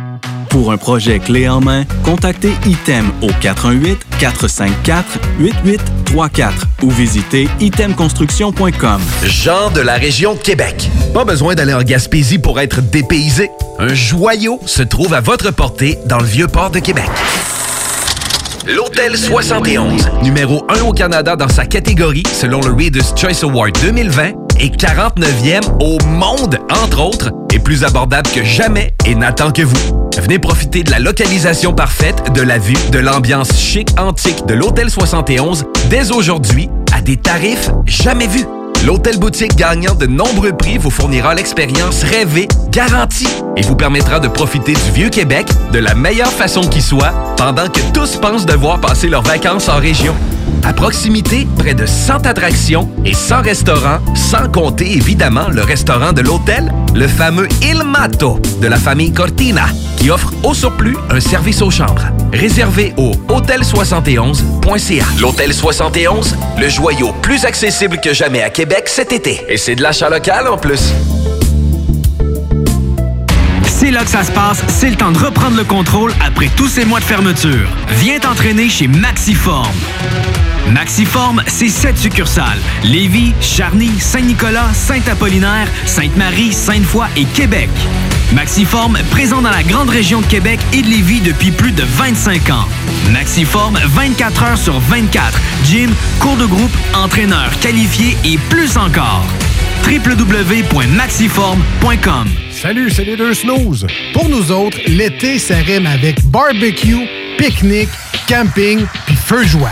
Pour un projet clé en main, contactez ITEM au 418-454-8834 ou visitez itemconstruction.com. Jean de la région de Québec. Pas besoin d'aller en Gaspésie pour être dépaysé. Un joyau se trouve à votre portée dans le vieux port de Québec. L'Hôtel 71, numéro 1 au Canada dans sa catégorie selon le Reader's Choice Award 2020, et 49e au monde, entre autres, est plus abordable que jamais et n'attend que vous. Venez profiter de la localisation parfaite, de la vue, de l'ambiance chic antique de l'Hôtel 71 dès aujourd'hui à des tarifs jamais vus. L'hôtel boutique gagnant de nombreux prix vous fournira l'expérience rêvée, garantie, et vous permettra de profiter du vieux Québec de la meilleure façon qui soit, pendant que tous pensent devoir passer leurs vacances en région. À proximité, près de 100 attractions et 100 restaurants, sans compter évidemment le restaurant de l'hôtel, le fameux Il Mato de la famille Cortina, qui offre au surplus un service aux chambres. Réservé au hôtel71.ca. L'Hôtel 71, le joyau plus accessible que jamais à Québec cet été. Et c'est de l'achat local en plus. C'est là que ça se passe, c'est le temps de reprendre le contrôle après tous ces mois de fermeture. Viens t'entraîner chez Maxiform. Maxiform, c'est sept succursales. Lévis, Charny, Saint-Nicolas, Saint-Apollinaire, Sainte-Marie, Sainte-Foy et Québec. Maxiform, présent dans la grande région de Québec et de Lévis depuis plus de 25 ans. Maxiform, 24 heures sur 24. Gym, cours de groupe, entraîneur qualifié et plus encore. www.maxiform.com Salut, c'est les deux snooze. Pour nous autres, l'été, rime avec barbecue, pique-nique, camping puis feu joie.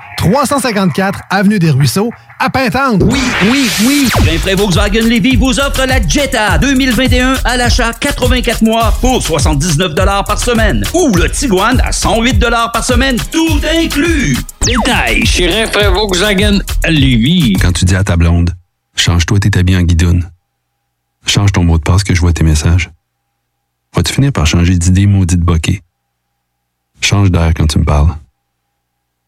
354 Avenue des Ruisseaux, à Pintendre. Oui, oui, oui. Rainfray Volkswagen Levy vous offre la Jetta 2021 à l'achat 84 mois pour 79 par semaine. Ou le Tiguan à 108 par semaine, tout inclus. Détail chez Rainfray Volkswagen Lévy. Quand tu dis à ta blonde, change-toi tes habits en guidoune. Change ton mot de passe que je vois tes messages. Vas-tu finir par changer d'idée maudite bokeh? Change d'air quand tu me parles.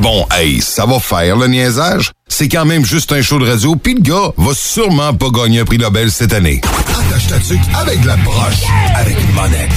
Bon, hey, ça va faire le niaisage. C'est quand même juste un show de radio, pis le gars va sûrement pas gagner un prix Nobel cette année. Attache ta tuque avec la broche, avec une monette.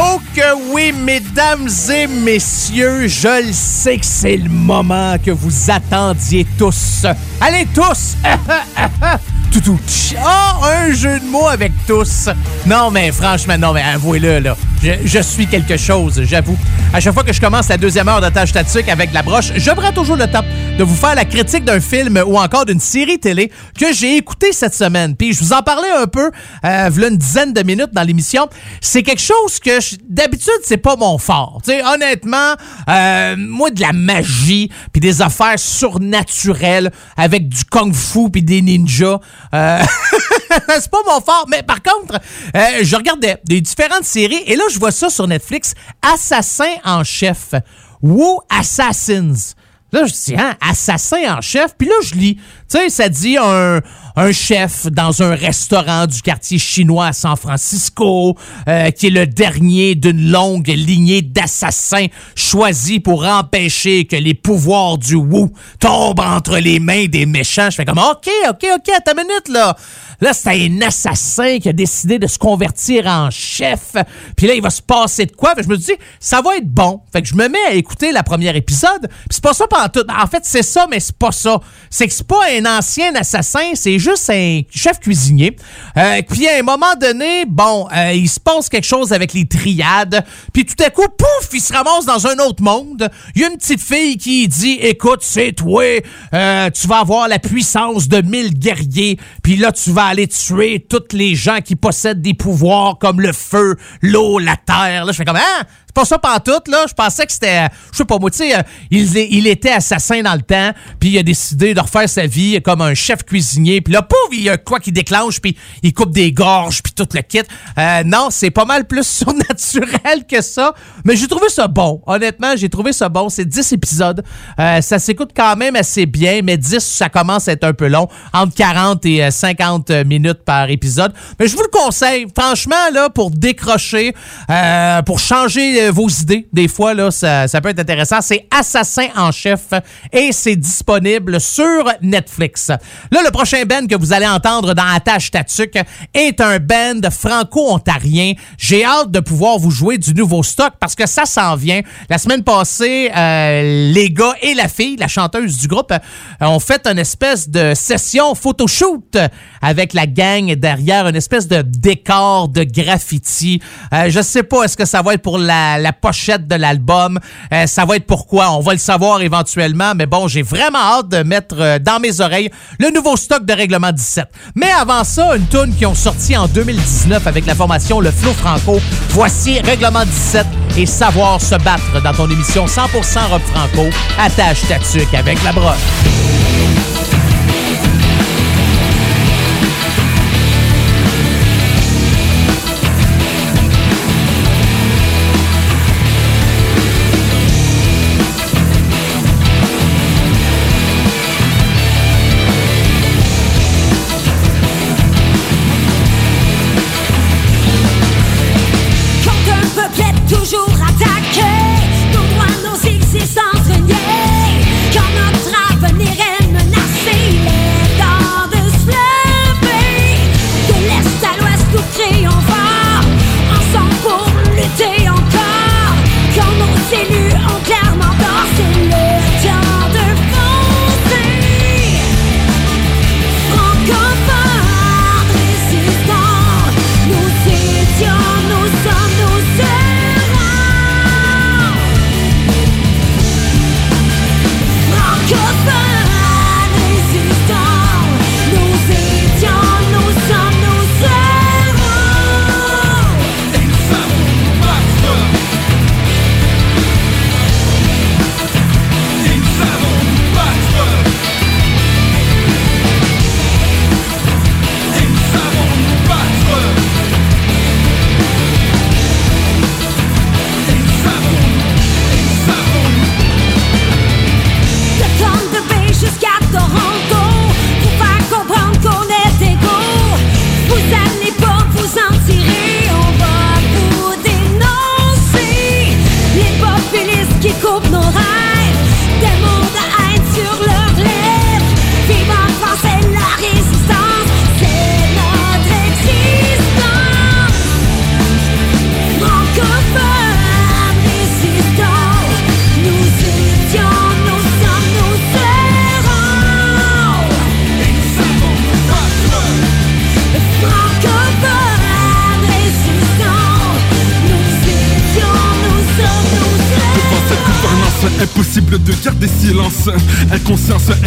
Oh que oui, mesdames et messieurs, je le sais que c'est le moment que vous attendiez tous. Allez tous! tout, tout. Oh, un jeu de mots avec tous. Non, mais franchement, non, mais avouez-le, là. Je, suis quelque chose, j'avoue. À chaque fois que je commence la deuxième heure de tâche tactique avec la broche, je toujours le temps de vous faire la critique d'un film ou encore d'une série télé que j'ai écouté cette semaine. Puis je vous en parlais un peu, euh, voilà une dizaine de minutes dans l'émission. C'est quelque chose que d'habitude c'est pas mon fort. Tu sais, honnêtement, euh, moi de la magie puis des affaires surnaturelles avec du kung-fu puis des ninjas, euh, c'est pas mon fort. Mais par contre, euh, je regarde des, différentes séries et là je vois ça sur Netflix, Assassin en chef, Woo Assassins. Là, je dis, hein, assassin en chef. Puis là, je lis, tu sais, ça dit un, un chef dans un restaurant du quartier chinois à San Francisco, euh, qui est le dernier d'une longue lignée d'assassins choisis pour empêcher que les pouvoirs du Wu tombent entre les mains des méchants. Je fais comme, OK, OK, OK, attends une minute, là. Là, c'est un assassin qui a décidé de se convertir en chef. Puis là, il va se passer de quoi? Fait que je me dis, ça va être bon. Fait que je me mets à écouter la première épisode. Puis c'est pas ça pendant tout. En fait, c'est ça, mais c'est pas ça. C'est que c'est pas un ancien assassin, c'est juste un chef cuisinier. Euh, puis à un moment donné, bon, euh, il se passe quelque chose avec les triades. Puis tout à coup, pouf, il se ramasse dans un autre monde. Il y a une petite fille qui dit, écoute, c'est toi, euh, tu vas avoir la puissance de mille guerriers. Puis là, tu vas aller tuer tous les gens qui possèdent des pouvoirs comme le feu, l'eau, la terre. Là, je fais comme, hein? C'est pas ça pantoute, là. Je pensais que c'était, je sais pas moi, tu sais, euh, il, il était assassin dans le temps, puis il a décidé de refaire sa vie comme un chef cuisinier. Puis là, pouf, il y a quoi qui déclenche, puis il coupe des gorges, puis tout le kit. Euh, non, c'est pas mal plus surnaturel que ça. Mais j'ai trouvé ça bon. Honnêtement, j'ai trouvé ça bon. C'est 10 épisodes. Euh, ça s'écoute quand même assez bien, mais 10, ça commence à être un peu long. Entre 40 et euh, 50 minutes par épisode. Mais je vous le conseille. Franchement, là, pour décrocher, euh, pour changer euh, vos idées, des fois, là, ça, ça peut être intéressant. C'est Assassin en chef et c'est disponible sur Netflix. Là, le prochain band que vous allez entendre dans Attache Tatuc est un band franco-ontarien. J'ai hâte de pouvoir vous jouer du nouveau stock parce que ça s'en vient. La semaine passée, euh, les gars et la fille, la chanteuse du groupe, euh, ont fait une espèce de session photoshoot avec la gang derrière, une espèce de décor de graffiti. Euh, je sais pas, est-ce que ça va être pour la, la pochette de l'album? Euh, ça va être pourquoi? On va le savoir éventuellement, mais bon, j'ai vraiment hâte de mettre euh, dans mes oreilles le nouveau stock de Règlement 17. Mais avant ça, une tune qui ont sorti en 2019 avec la formation Le Flow Franco. Voici Règlement 17 et savoir se battre dans ton émission 100% rock franco. Attache ta tuque avec la broche.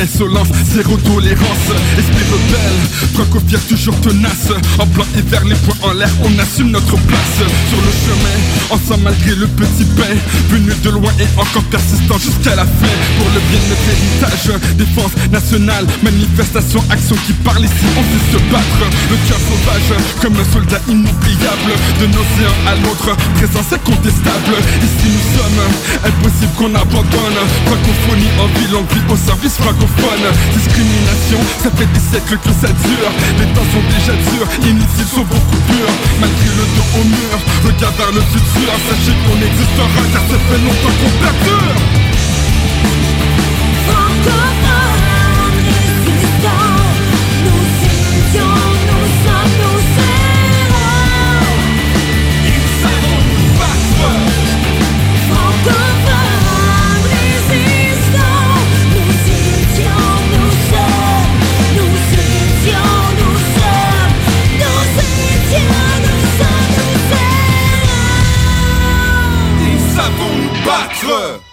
Insolence, zéro tolérance. Esprit rebelle, franco-fier toujours tenace. En et vert, les poings en on assume notre place. Sur le chemin, ensemble malgré le petit pain. Venu de loin et encore persistant jusqu'à la fin. Pour le bien de notre héritage, défense nationale, manifestation, action qui parle ici, on sait se battre. Le cœur sauvage, comme un soldat inoubliable. De l'océan à l'autre, présence incontestable. Ici nous sommes, impossible qu'on abandonne. Francophonie en vie, longue vie au service francophone. Discrimination, ça fait des siècles que ça dure. Les temps sont déjà durs, inutiles sont beaucoup purs. Malgré le dos au mur, regarde vers le futur. Sachez qu'on existera car ça fait longtemps qu'on perdure. Monstre.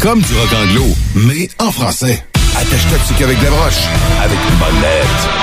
comme du rock anglo, mais en français. Attache-toi qu'avec des broches, avec monette.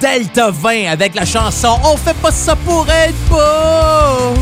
Delta 20 avec la chanson On fait pas ça pour être beau.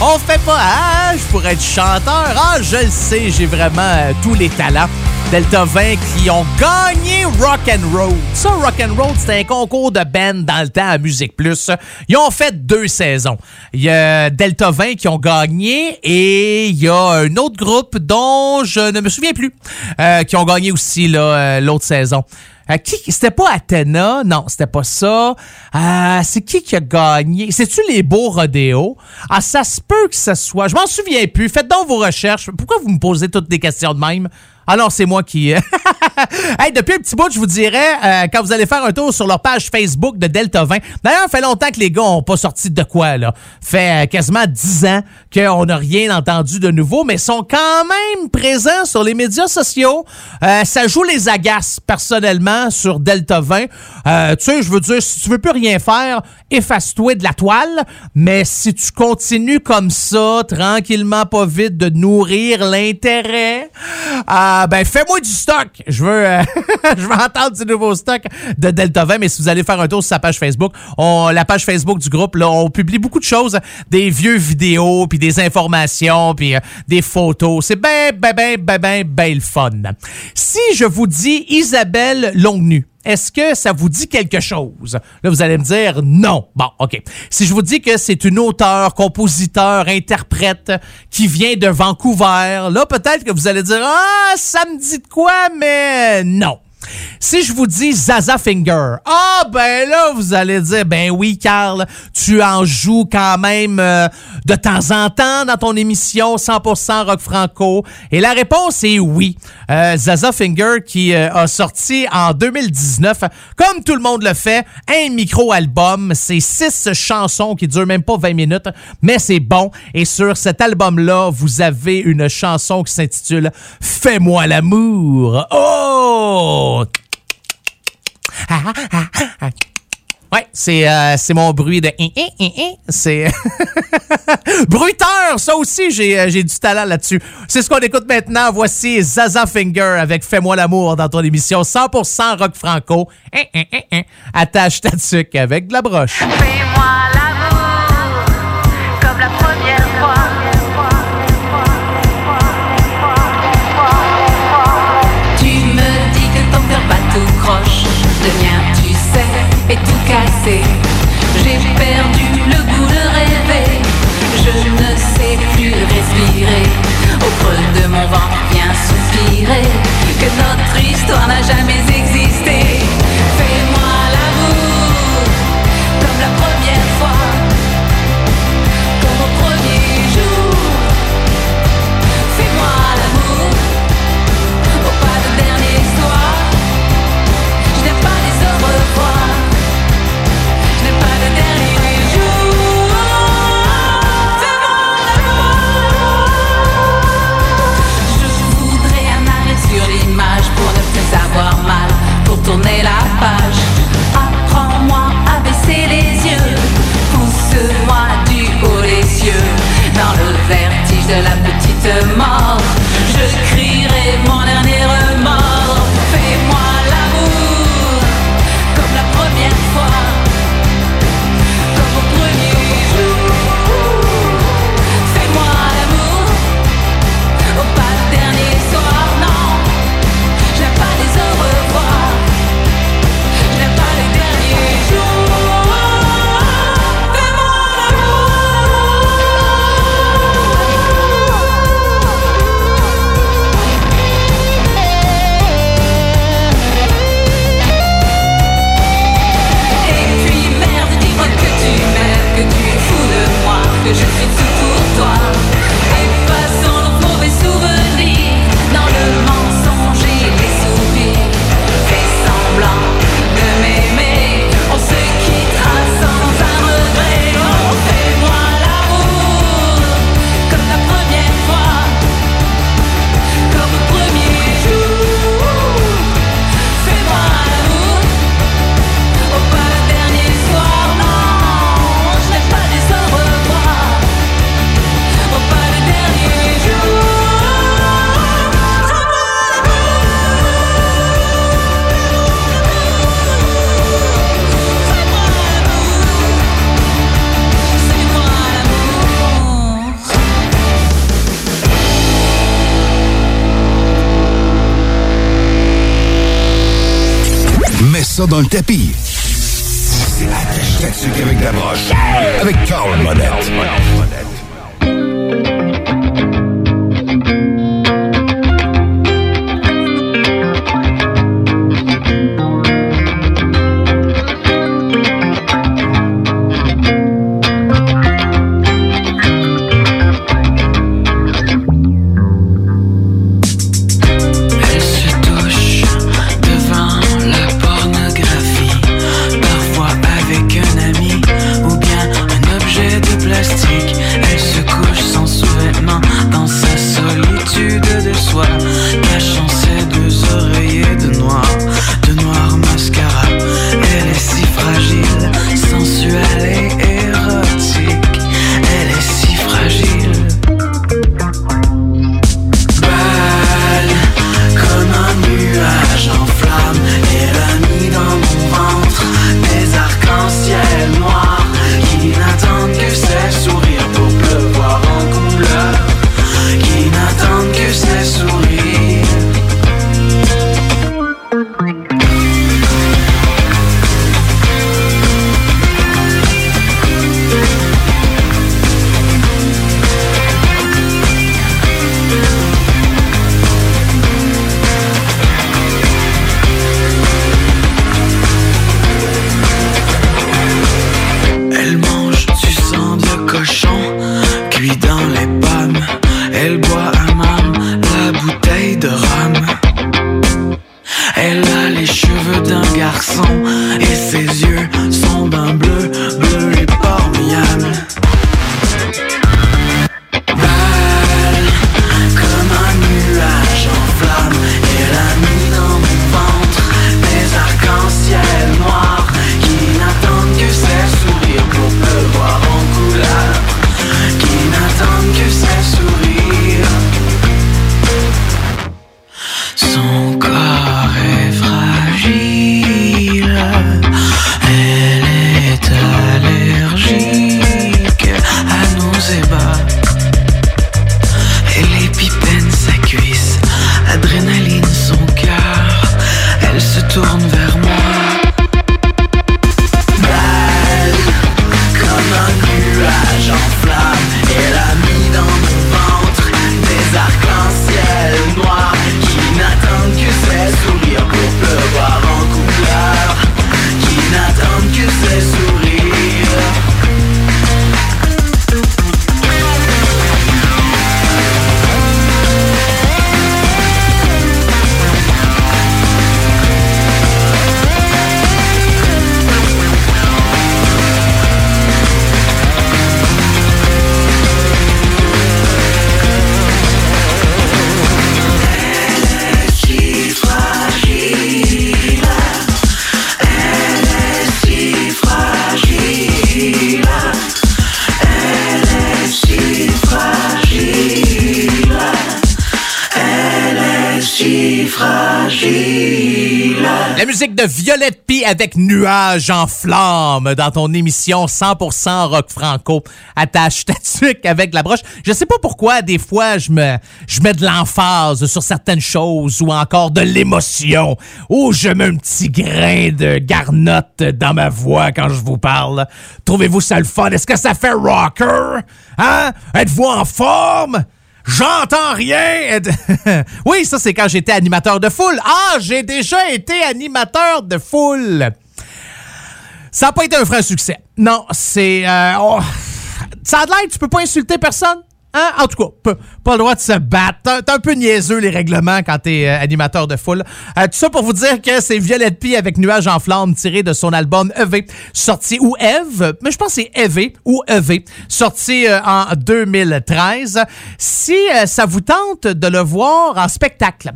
On fait pas. Ah, je être chanteur. Ah, je le sais, j'ai vraiment euh, tous les talents. Delta 20 qui ont gagné Rock and Roll. Ça, Rock and Roll, c'était un concours de band dans le temps à Musique Plus. Ils ont fait deux saisons. Il y a Delta 20 qui ont gagné et il y a un autre groupe dont je ne me souviens plus euh, qui ont gagné aussi euh, l'autre saison. Euh, c'était pas Athéna, non, c'était pas ça. Euh, c'est qui qui a gagné? C'est-tu les beaux rodéos? Ah, ça se peut que ce soit. Je m'en souviens plus. Faites donc vos recherches. Pourquoi vous me posez toutes des questions de même? Ah non, c'est moi qui. hey, depuis un petit bout, je vous dirais, euh, quand vous allez faire un tour sur leur page Facebook de Delta 20. D'ailleurs, fait longtemps que les gars n'ont pas sorti de quoi, là. Fait euh, quasiment 10 ans qu'on n'a rien entendu de nouveau, mais sont quand même présents sur les médias sociaux. Euh, ça joue les agaces, personnellement, sur Delta 20. Euh, tu sais, je veux dire, si tu veux plus rien faire, efface-toi de la toile. Mais si tu continues comme ça, tranquillement, pas vite, de nourrir l'intérêt, ah, ben fais-moi du stock. Je veux, euh, je veux entendre du nouveau stock de Delta 20. Mais si vous allez faire un tour sur sa page Facebook, on, la page Facebook du groupe, là, on publie beaucoup de choses, des vieux vidéos, puis des informations, puis euh, des photos. C'est ben, ben, ben, ben, ben, ben le fun. Si je vous dis Isabelle Longnu, est-ce que ça vous dit quelque chose? Là, vous allez me dire non. Bon, OK. Si je vous dis que c'est une auteure, compositeur, interprète qui vient de Vancouver, là, peut-être que vous allez dire Ah, ça me dit de quoi, mais non. Si je vous dis Zaza Finger, ah ben là vous allez dire ben oui Carl, tu en joues quand même euh, de temps en temps dans ton émission 100% rock franco et la réponse est oui. Euh, Zaza Finger qui euh, a sorti en 2019 comme tout le monde le fait, un micro album, c'est six chansons qui durent même pas 20 minutes, mais c'est bon et sur cet album là, vous avez une chanson qui s'intitule Fais-moi l'amour. Oh Ouais, c'est euh, c'est mon bruit de c'est bruiteur, ça aussi j'ai euh, j'ai du talent là-dessus. C'est ce qu'on écoute maintenant. Voici Zaza Finger avec Fais-moi l'amour dans ton émission 100% rock franco. Hein, hein, hein. Attache ta tuque avec de la broche. Fais-moi J'ai perdu le goût de rêver. Je ne sais plus respirer. Au creux de mon ventre vient soupirer Que notre histoire n'a jamais existé dans le tapis. De Violette P avec Nuages en flammes dans ton émission 100% rock franco. Attache ta avec la broche. Je sais pas pourquoi des fois je me je mets de l'emphase sur certaines choses ou encore de l'émotion ou je mets un petit grain de garnotte dans ma voix quand je vous parle. Trouvez-vous ça le fun? Est-ce que ça fait rocker? Hein? Êtes-vous en forme? J'entends rien. oui, ça c'est quand j'étais animateur de foule. Ah, j'ai déjà été animateur de foule. Ça n'a pas été un franc succès. Non, c'est... euh, oh, Ça a l'air, tu peux pas insulter personne. Hein? En tout cas, pas, pas le droit de se battre. T'es un peu niaiseux, les règlements, quand t'es euh, animateur de foule. Euh, tout ça pour vous dire que c'est Violette P avec Nuage en flamme tiré de son album EV, sorti, ou Eve, mais je pense que c'est EV ou EV, sorti euh, en 2013. Si ça vous tente de le voir en spectacle,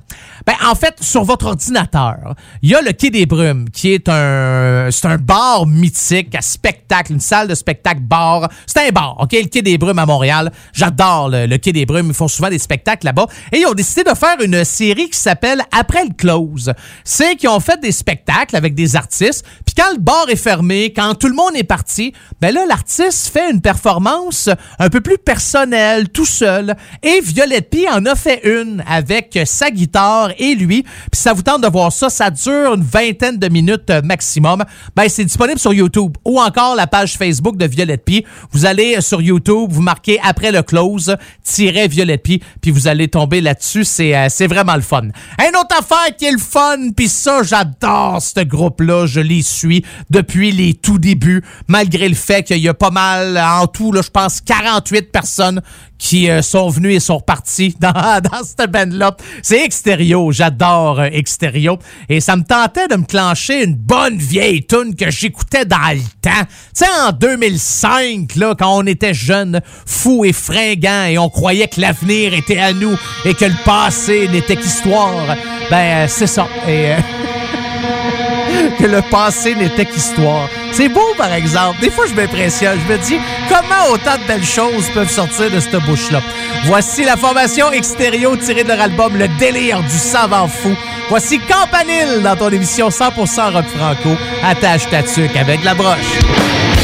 ben, en fait, sur votre ordinateur, il y a le Quai des Brumes, qui est un, c'est un bar mythique à spectacle, une salle de spectacle bar. C'est un bar, OK? Le Quai des Brumes à Montréal. J'adore J'adore le, le Quai des Brumes. Ils font souvent des spectacles là-bas. Et ils ont décidé de faire une série qui s'appelle Après le close. C'est qu'ils ont fait des spectacles avec des artistes. Puis quand le bar est fermé, quand tout le monde est parti, ben là, l'artiste fait une performance un peu plus personnelle, tout seul. Et Violette P en a fait une avec sa guitare et lui. Puis ça vous tente de voir ça, ça dure une vingtaine de minutes maximum. Ben, c'est disponible sur YouTube ou encore la page Facebook de Violette P. Vous allez sur YouTube, vous marquez après le close, tirez Violette P, puis vous allez tomber là-dessus. C'est euh, vraiment le fun. Un autre affaire qui est le fun, puis ça, j'adore ce groupe-là. Je les suis depuis les tout débuts, malgré le fait qu'il y a pas mal, en tout, je pense, 48 personnes qui euh, sont venus et sont repartis dans, dans cette band-là. C'est Extérieur. J'adore euh, Extérieur. Et ça me tentait de me clencher une bonne vieille tune que j'écoutais dans le temps. Tu sais, en 2005, là, quand on était jeunes, fous et fringants, et on croyait que l'avenir était à nous et que le passé n'était qu'histoire. Ben, euh, c'est ça. Et... que le passé n'était qu'histoire. C'est beau, par exemple. Des fois, je m'impressionne. Je me dis, comment autant de belles choses peuvent sortir de cette bouche-là? Voici la formation extérieure tirée de leur album Le délire du savant fou. Voici Campanile dans ton émission 100% rock franco. Attache ta tuque avec la broche.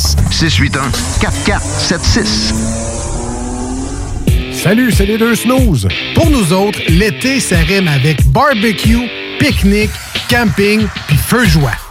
4476. 681 4476. Salut, c'est les deux snooze. Pour nous autres, l'été, ça rime avec barbecue, pique-nique, camping puis feu joie.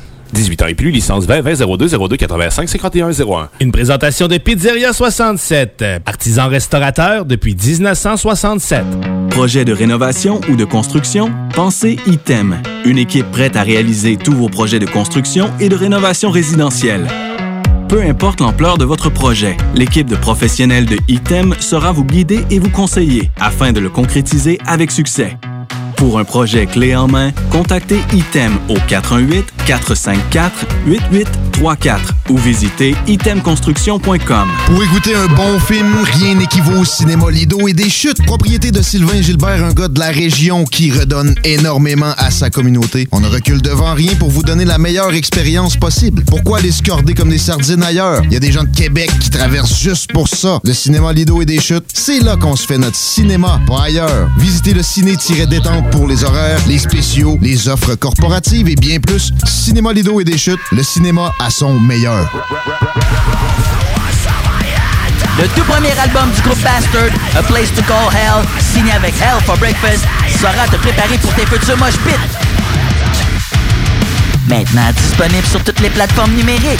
18 ans et plus, licence 20 20 02 02 85 51 01. Une présentation de Pizzeria 67, artisan restaurateur depuis 1967. Projet de rénovation ou de construction? Pensez ITEM. Une équipe prête à réaliser tous vos projets de construction et de rénovation résidentielle. Peu importe l'ampleur de votre projet, l'équipe de professionnels de ITEM sera vous guider et vous conseiller afin de le concrétiser avec succès. Pour un projet clé en main, contactez ITEM au 418-454-8834 ou visitez itemconstruction.com. Pour écouter un bon film, rien n'équivaut au cinéma Lido et des chutes, propriété de Sylvain Gilbert, un gars de la région qui redonne énormément à sa communauté. On ne recule devant rien pour vous donner la meilleure expérience possible. Pourquoi aller se corder comme des sardines ailleurs? Il y a des gens de Québec qui traversent juste pour ça. Le cinéma Lido et des chutes, c'est là qu'on se fait notre cinéma, pas ailleurs. Visitez le ciné-détente pour les horaires, les spéciaux, les offres corporatives et bien plus. Cinéma Lido et des chutes, le cinéma à son meilleur. Le tout premier album du groupe Bastard, A Place to Call Hell, signé avec Hell for Breakfast, sera te préparer pour tes futurs mosh pits. Maintenant disponible sur toutes les plateformes numériques.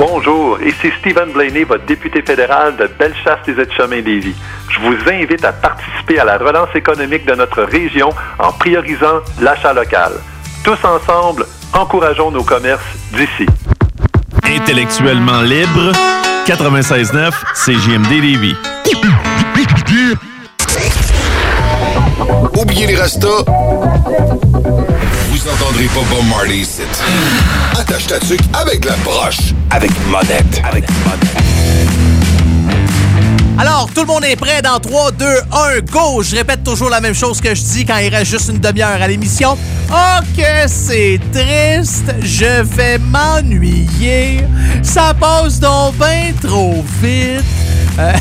Bonjour, ici Stephen Blaney, votre député fédéral de Bellechasse-les-Etchemins-Lévis. Je vous invite à participer à la relance économique de notre région en priorisant l'achat local. Tous ensemble, encourageons nos commerces d'ici. Intellectuellement libre, 96.9, CJMD Lévis. Oubliez les restos. Vous entendrez pas Bob Marley ici. Attache ta tuque avec la broche. Avec monette. Avec Alors, tout le monde est prêt dans 3, 2, 1, go! Je répète toujours la même chose que je dis quand il reste juste une demi-heure à l'émission. Oh que c'est triste, je vais m'ennuyer. Ça passe donc bien trop vite. Euh,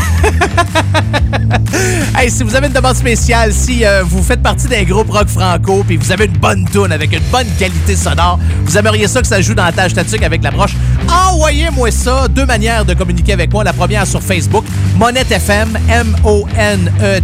hey, si vous avez une demande spéciale, si euh, vous faites partie d'un groupe rock franco puis vous avez une bonne tune avec une bonne qualité sonore, vous aimeriez ça que ça joue dans la tâche statique avec la broche, envoyez-moi ça. Deux manières de communiquer avec moi. La première sur Facebook, FM, M-O-N-E-T-T-E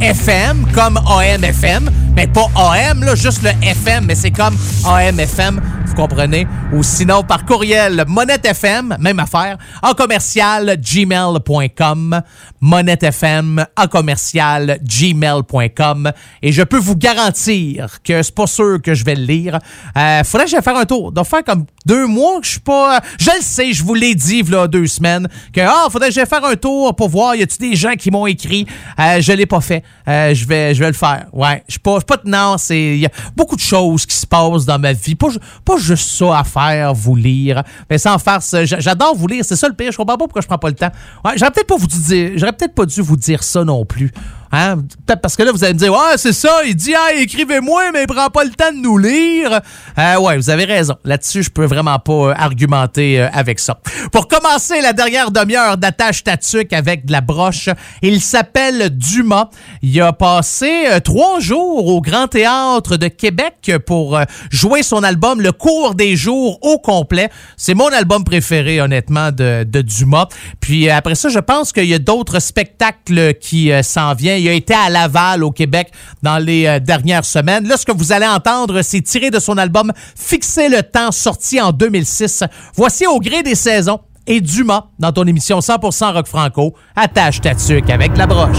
FM, comme A-M-F-M, mais pas AM, là, juste le FM, mais c'est comme AM-FM, vous comprenez? Ou sinon, par courriel, Monette FM, même affaire, en commercial gmail.com, Monette FM, en commercial gmail.com. Et je peux vous garantir que c'est pas sûr que je vais le lire. Euh, faudrait que j'aille faire un tour. doit faire comme deux mois que je suis pas. Je le sais, je vous l'ai dit, là, deux semaines, que, ah, faudrait que j'aille faire un tour pour voir, y a-tu des gens qui m'ont écrit? Euh, je l'ai pas fait. Euh, je vais, je vais le faire. Ouais. Je suis pas, pas tenant. C'est, il y a beaucoup de choses qui se passent dans ma vie. Pas, pas juste ça à faire, vous lire. Mais sans farce, j'a- j'adore vous lire. C'est ça le pire. Je comprends pas pourquoi je prends pas le temps. Ouais, j'aurais peut-être pas vous dire, j'aurais peut-être pas dû vous dire ça non plus. Hein? Peut-être parce que là, vous allez me dire, ouais, c'est ça, il dit, ah, écrivez-moi, mais il prend pas le temps de nous lire. Euh, ouais, vous avez raison. Là-dessus, je peux vraiment pas euh, argumenter euh, avec ça. Pour commencer la dernière demi-heure d'attache tatuc avec de la broche, il s'appelle Dumas. Il a passé trois jours au Grand Théâtre de Québec pour jouer son album Le cours des jours au complet. C'est mon album préféré, honnêtement, de, Dumas. Puis après ça, je pense qu'il y a d'autres spectacles qui s'en viennent. Il a été à Laval, au Québec, dans les euh, dernières semaines. Là, ce que vous allez entendre, c'est tiré de son album Fixer le temps, sorti en 2006. Voici Au gré des saisons et Dumas dans ton émission 100% rock franco. Attache ta avec la broche.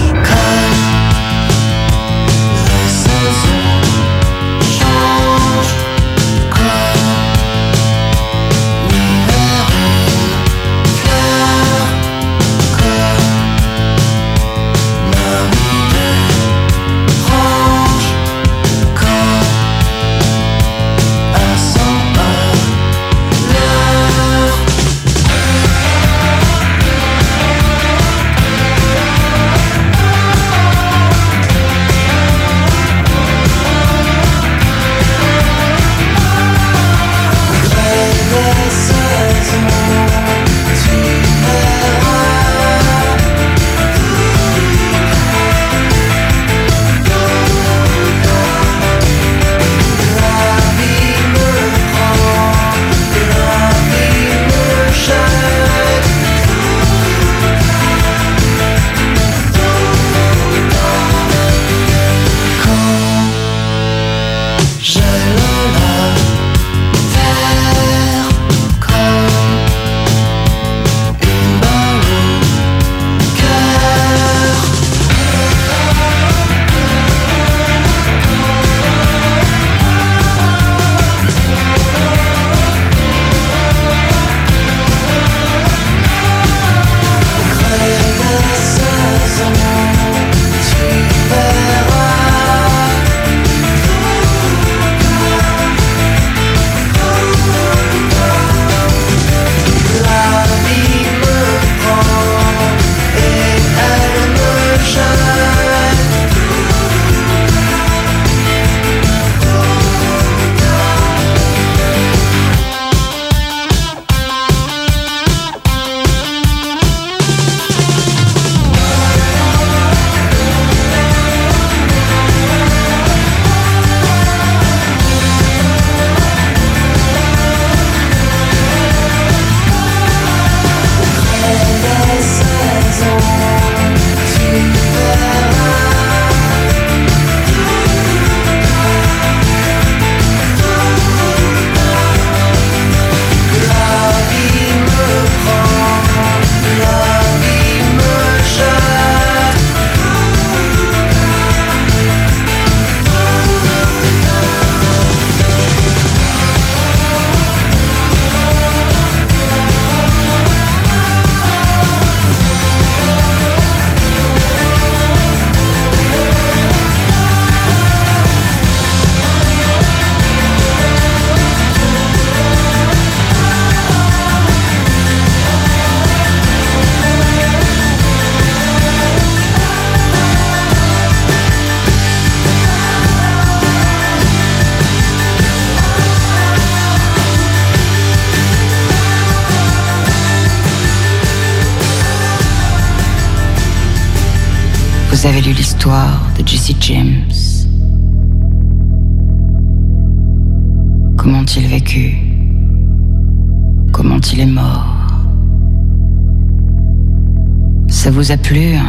vous a plu, hein,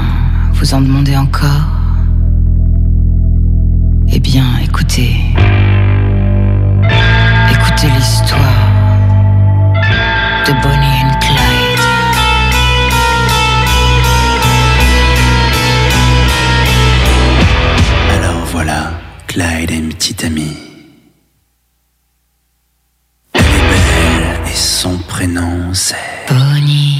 vous en demandez encore Eh bien, écoutez. Écoutez l'histoire de Bonnie and Clyde. Alors voilà, Clyde est une petite amie. Elle est belle et son prénom c'est Bonnie.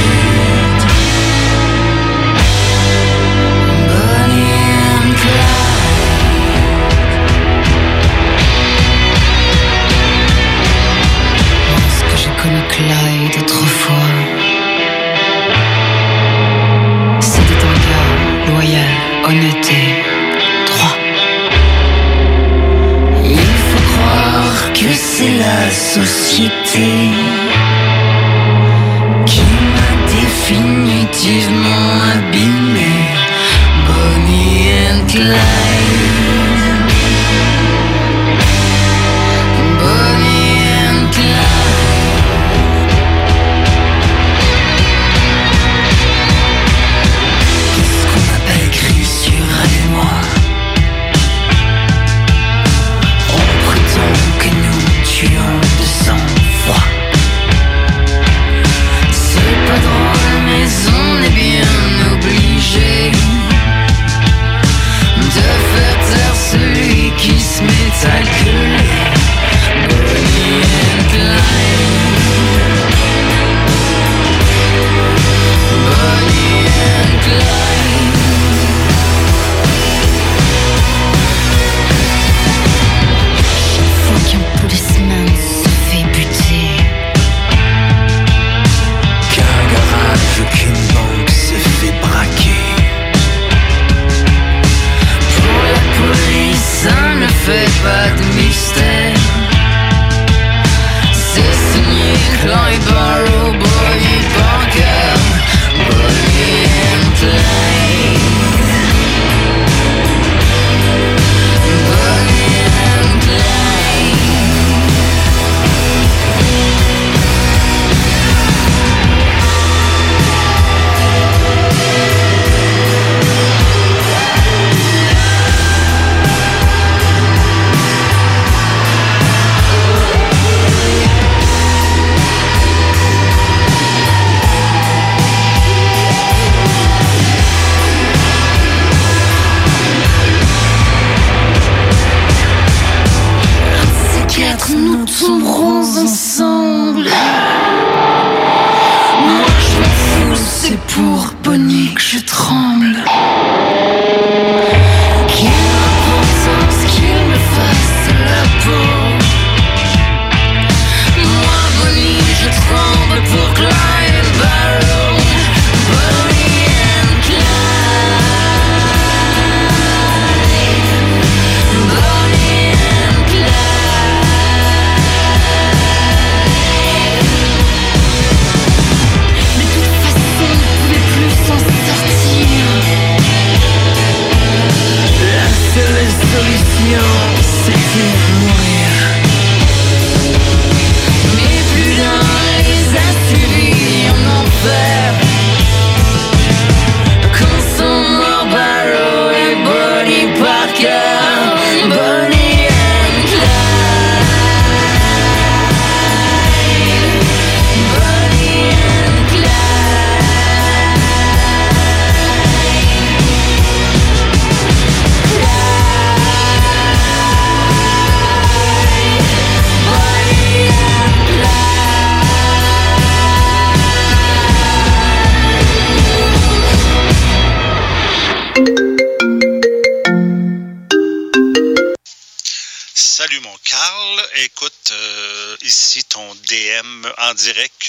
société qui m'a définitivement abîmé. Bonnie and Clyde.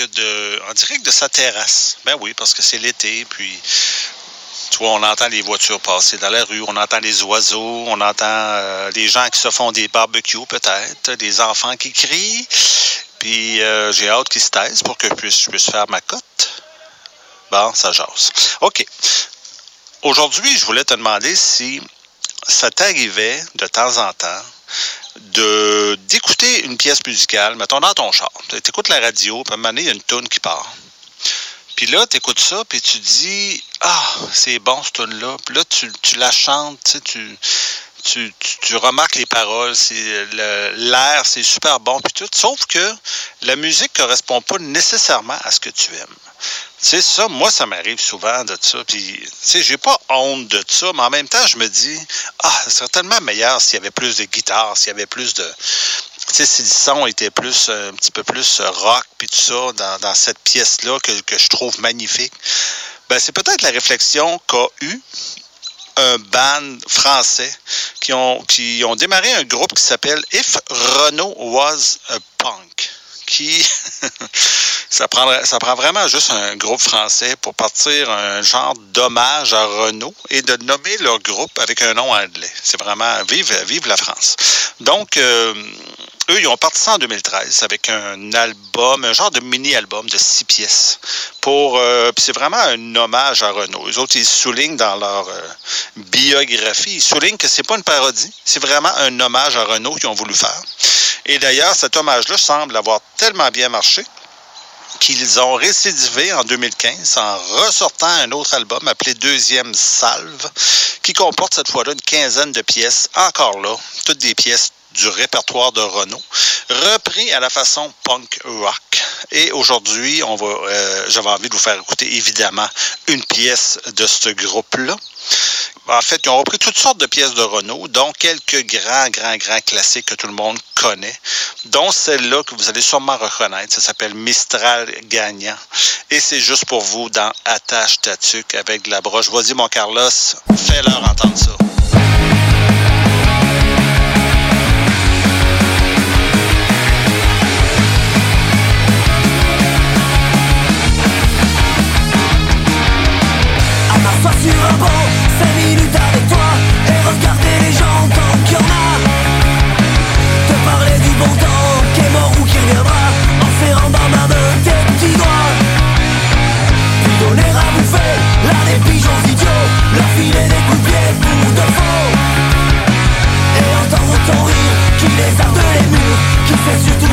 de, en direct de sa terrasse. Ben oui, parce que c'est l'été, puis tu vois, on entend les voitures passer dans la rue, on entend les oiseaux, on entend euh, les gens qui se font des barbecues peut-être, des enfants qui crient. Puis euh, j'ai hâte qu'ils se taisent pour que je puisse, faire ma cote. Bon, ça jase. OK. Aujourd'hui, je voulais te demander si ça t'arrivait de temps en temps de d'écouter une pièce musicale, mettons dans ton char. Tu la radio, puis à un moment donné, il y a une tune qui part. Puis là, tu écoutes ça, puis tu dis Ah, c'est bon, cette tune-là. Puis là, tu, la chantes, tu tu, tu, remarques les paroles, c'est l'air, c'est super bon, puis tout. Sauf que la musique correspond pas nécessairement à ce que tu aimes. Sais, ça, moi, ça m'arrive souvent de ça. Puis, tu j'ai pas honte de ça, mais en même temps, je me dis, ah, ce serait tellement meilleur s'il y avait plus de guitare, s'il y avait plus de. Si le son était plus, euh, un petit peu plus euh, rock, puis tout ça, dans, cette pièce-là que, que je trouve magnifique. Ben, c'est peut-être la réflexion qu'a eu un band français qui ont, qui ont démarré un groupe qui s'appelle If Renault Was a Punk. Qui, ça, prendrait, ça prend vraiment juste un groupe français pour partir un genre d'hommage à Renault et de nommer leur groupe avec un nom anglais. C'est vraiment vive, vive la France. Donc, euh, eux, ils ont parti en 2013 avec un album, un genre de mini-album de six pièces. Pour, euh, c'est vraiment un hommage à Renault. Les autres, ils soulignent dans leur euh, biographie, ils soulignent que c'est pas une parodie, c'est vraiment un hommage à Renault qu'ils ont voulu faire. Et d'ailleurs, cet hommage-là semble avoir tellement bien marché qu'ils ont récidivé en 2015 en ressortant un autre album appelé Deuxième Salve, qui comporte cette fois-là une quinzaine de pièces, encore là, toutes des pièces du répertoire de Renault, repris à la façon punk rock. Et aujourd'hui, on va, euh, j'avais envie de vous faire écouter évidemment une pièce de ce groupe-là. En fait, ils ont repris toutes sortes de pièces de Renault, dont quelques grands, grands, grands classiques que tout le monde connaît, dont celle-là que vous allez sûrement reconnaître. Ça s'appelle Mistral Gagnant. Et c'est juste pour vous dans Attache Tatuc avec de la broche. Vas-y, mon Carlos, fais-leur entendre ça. filer des coups de pied pour de faux. Et entendre autant rire qui les arde les murs Qui fait surtout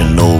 emotional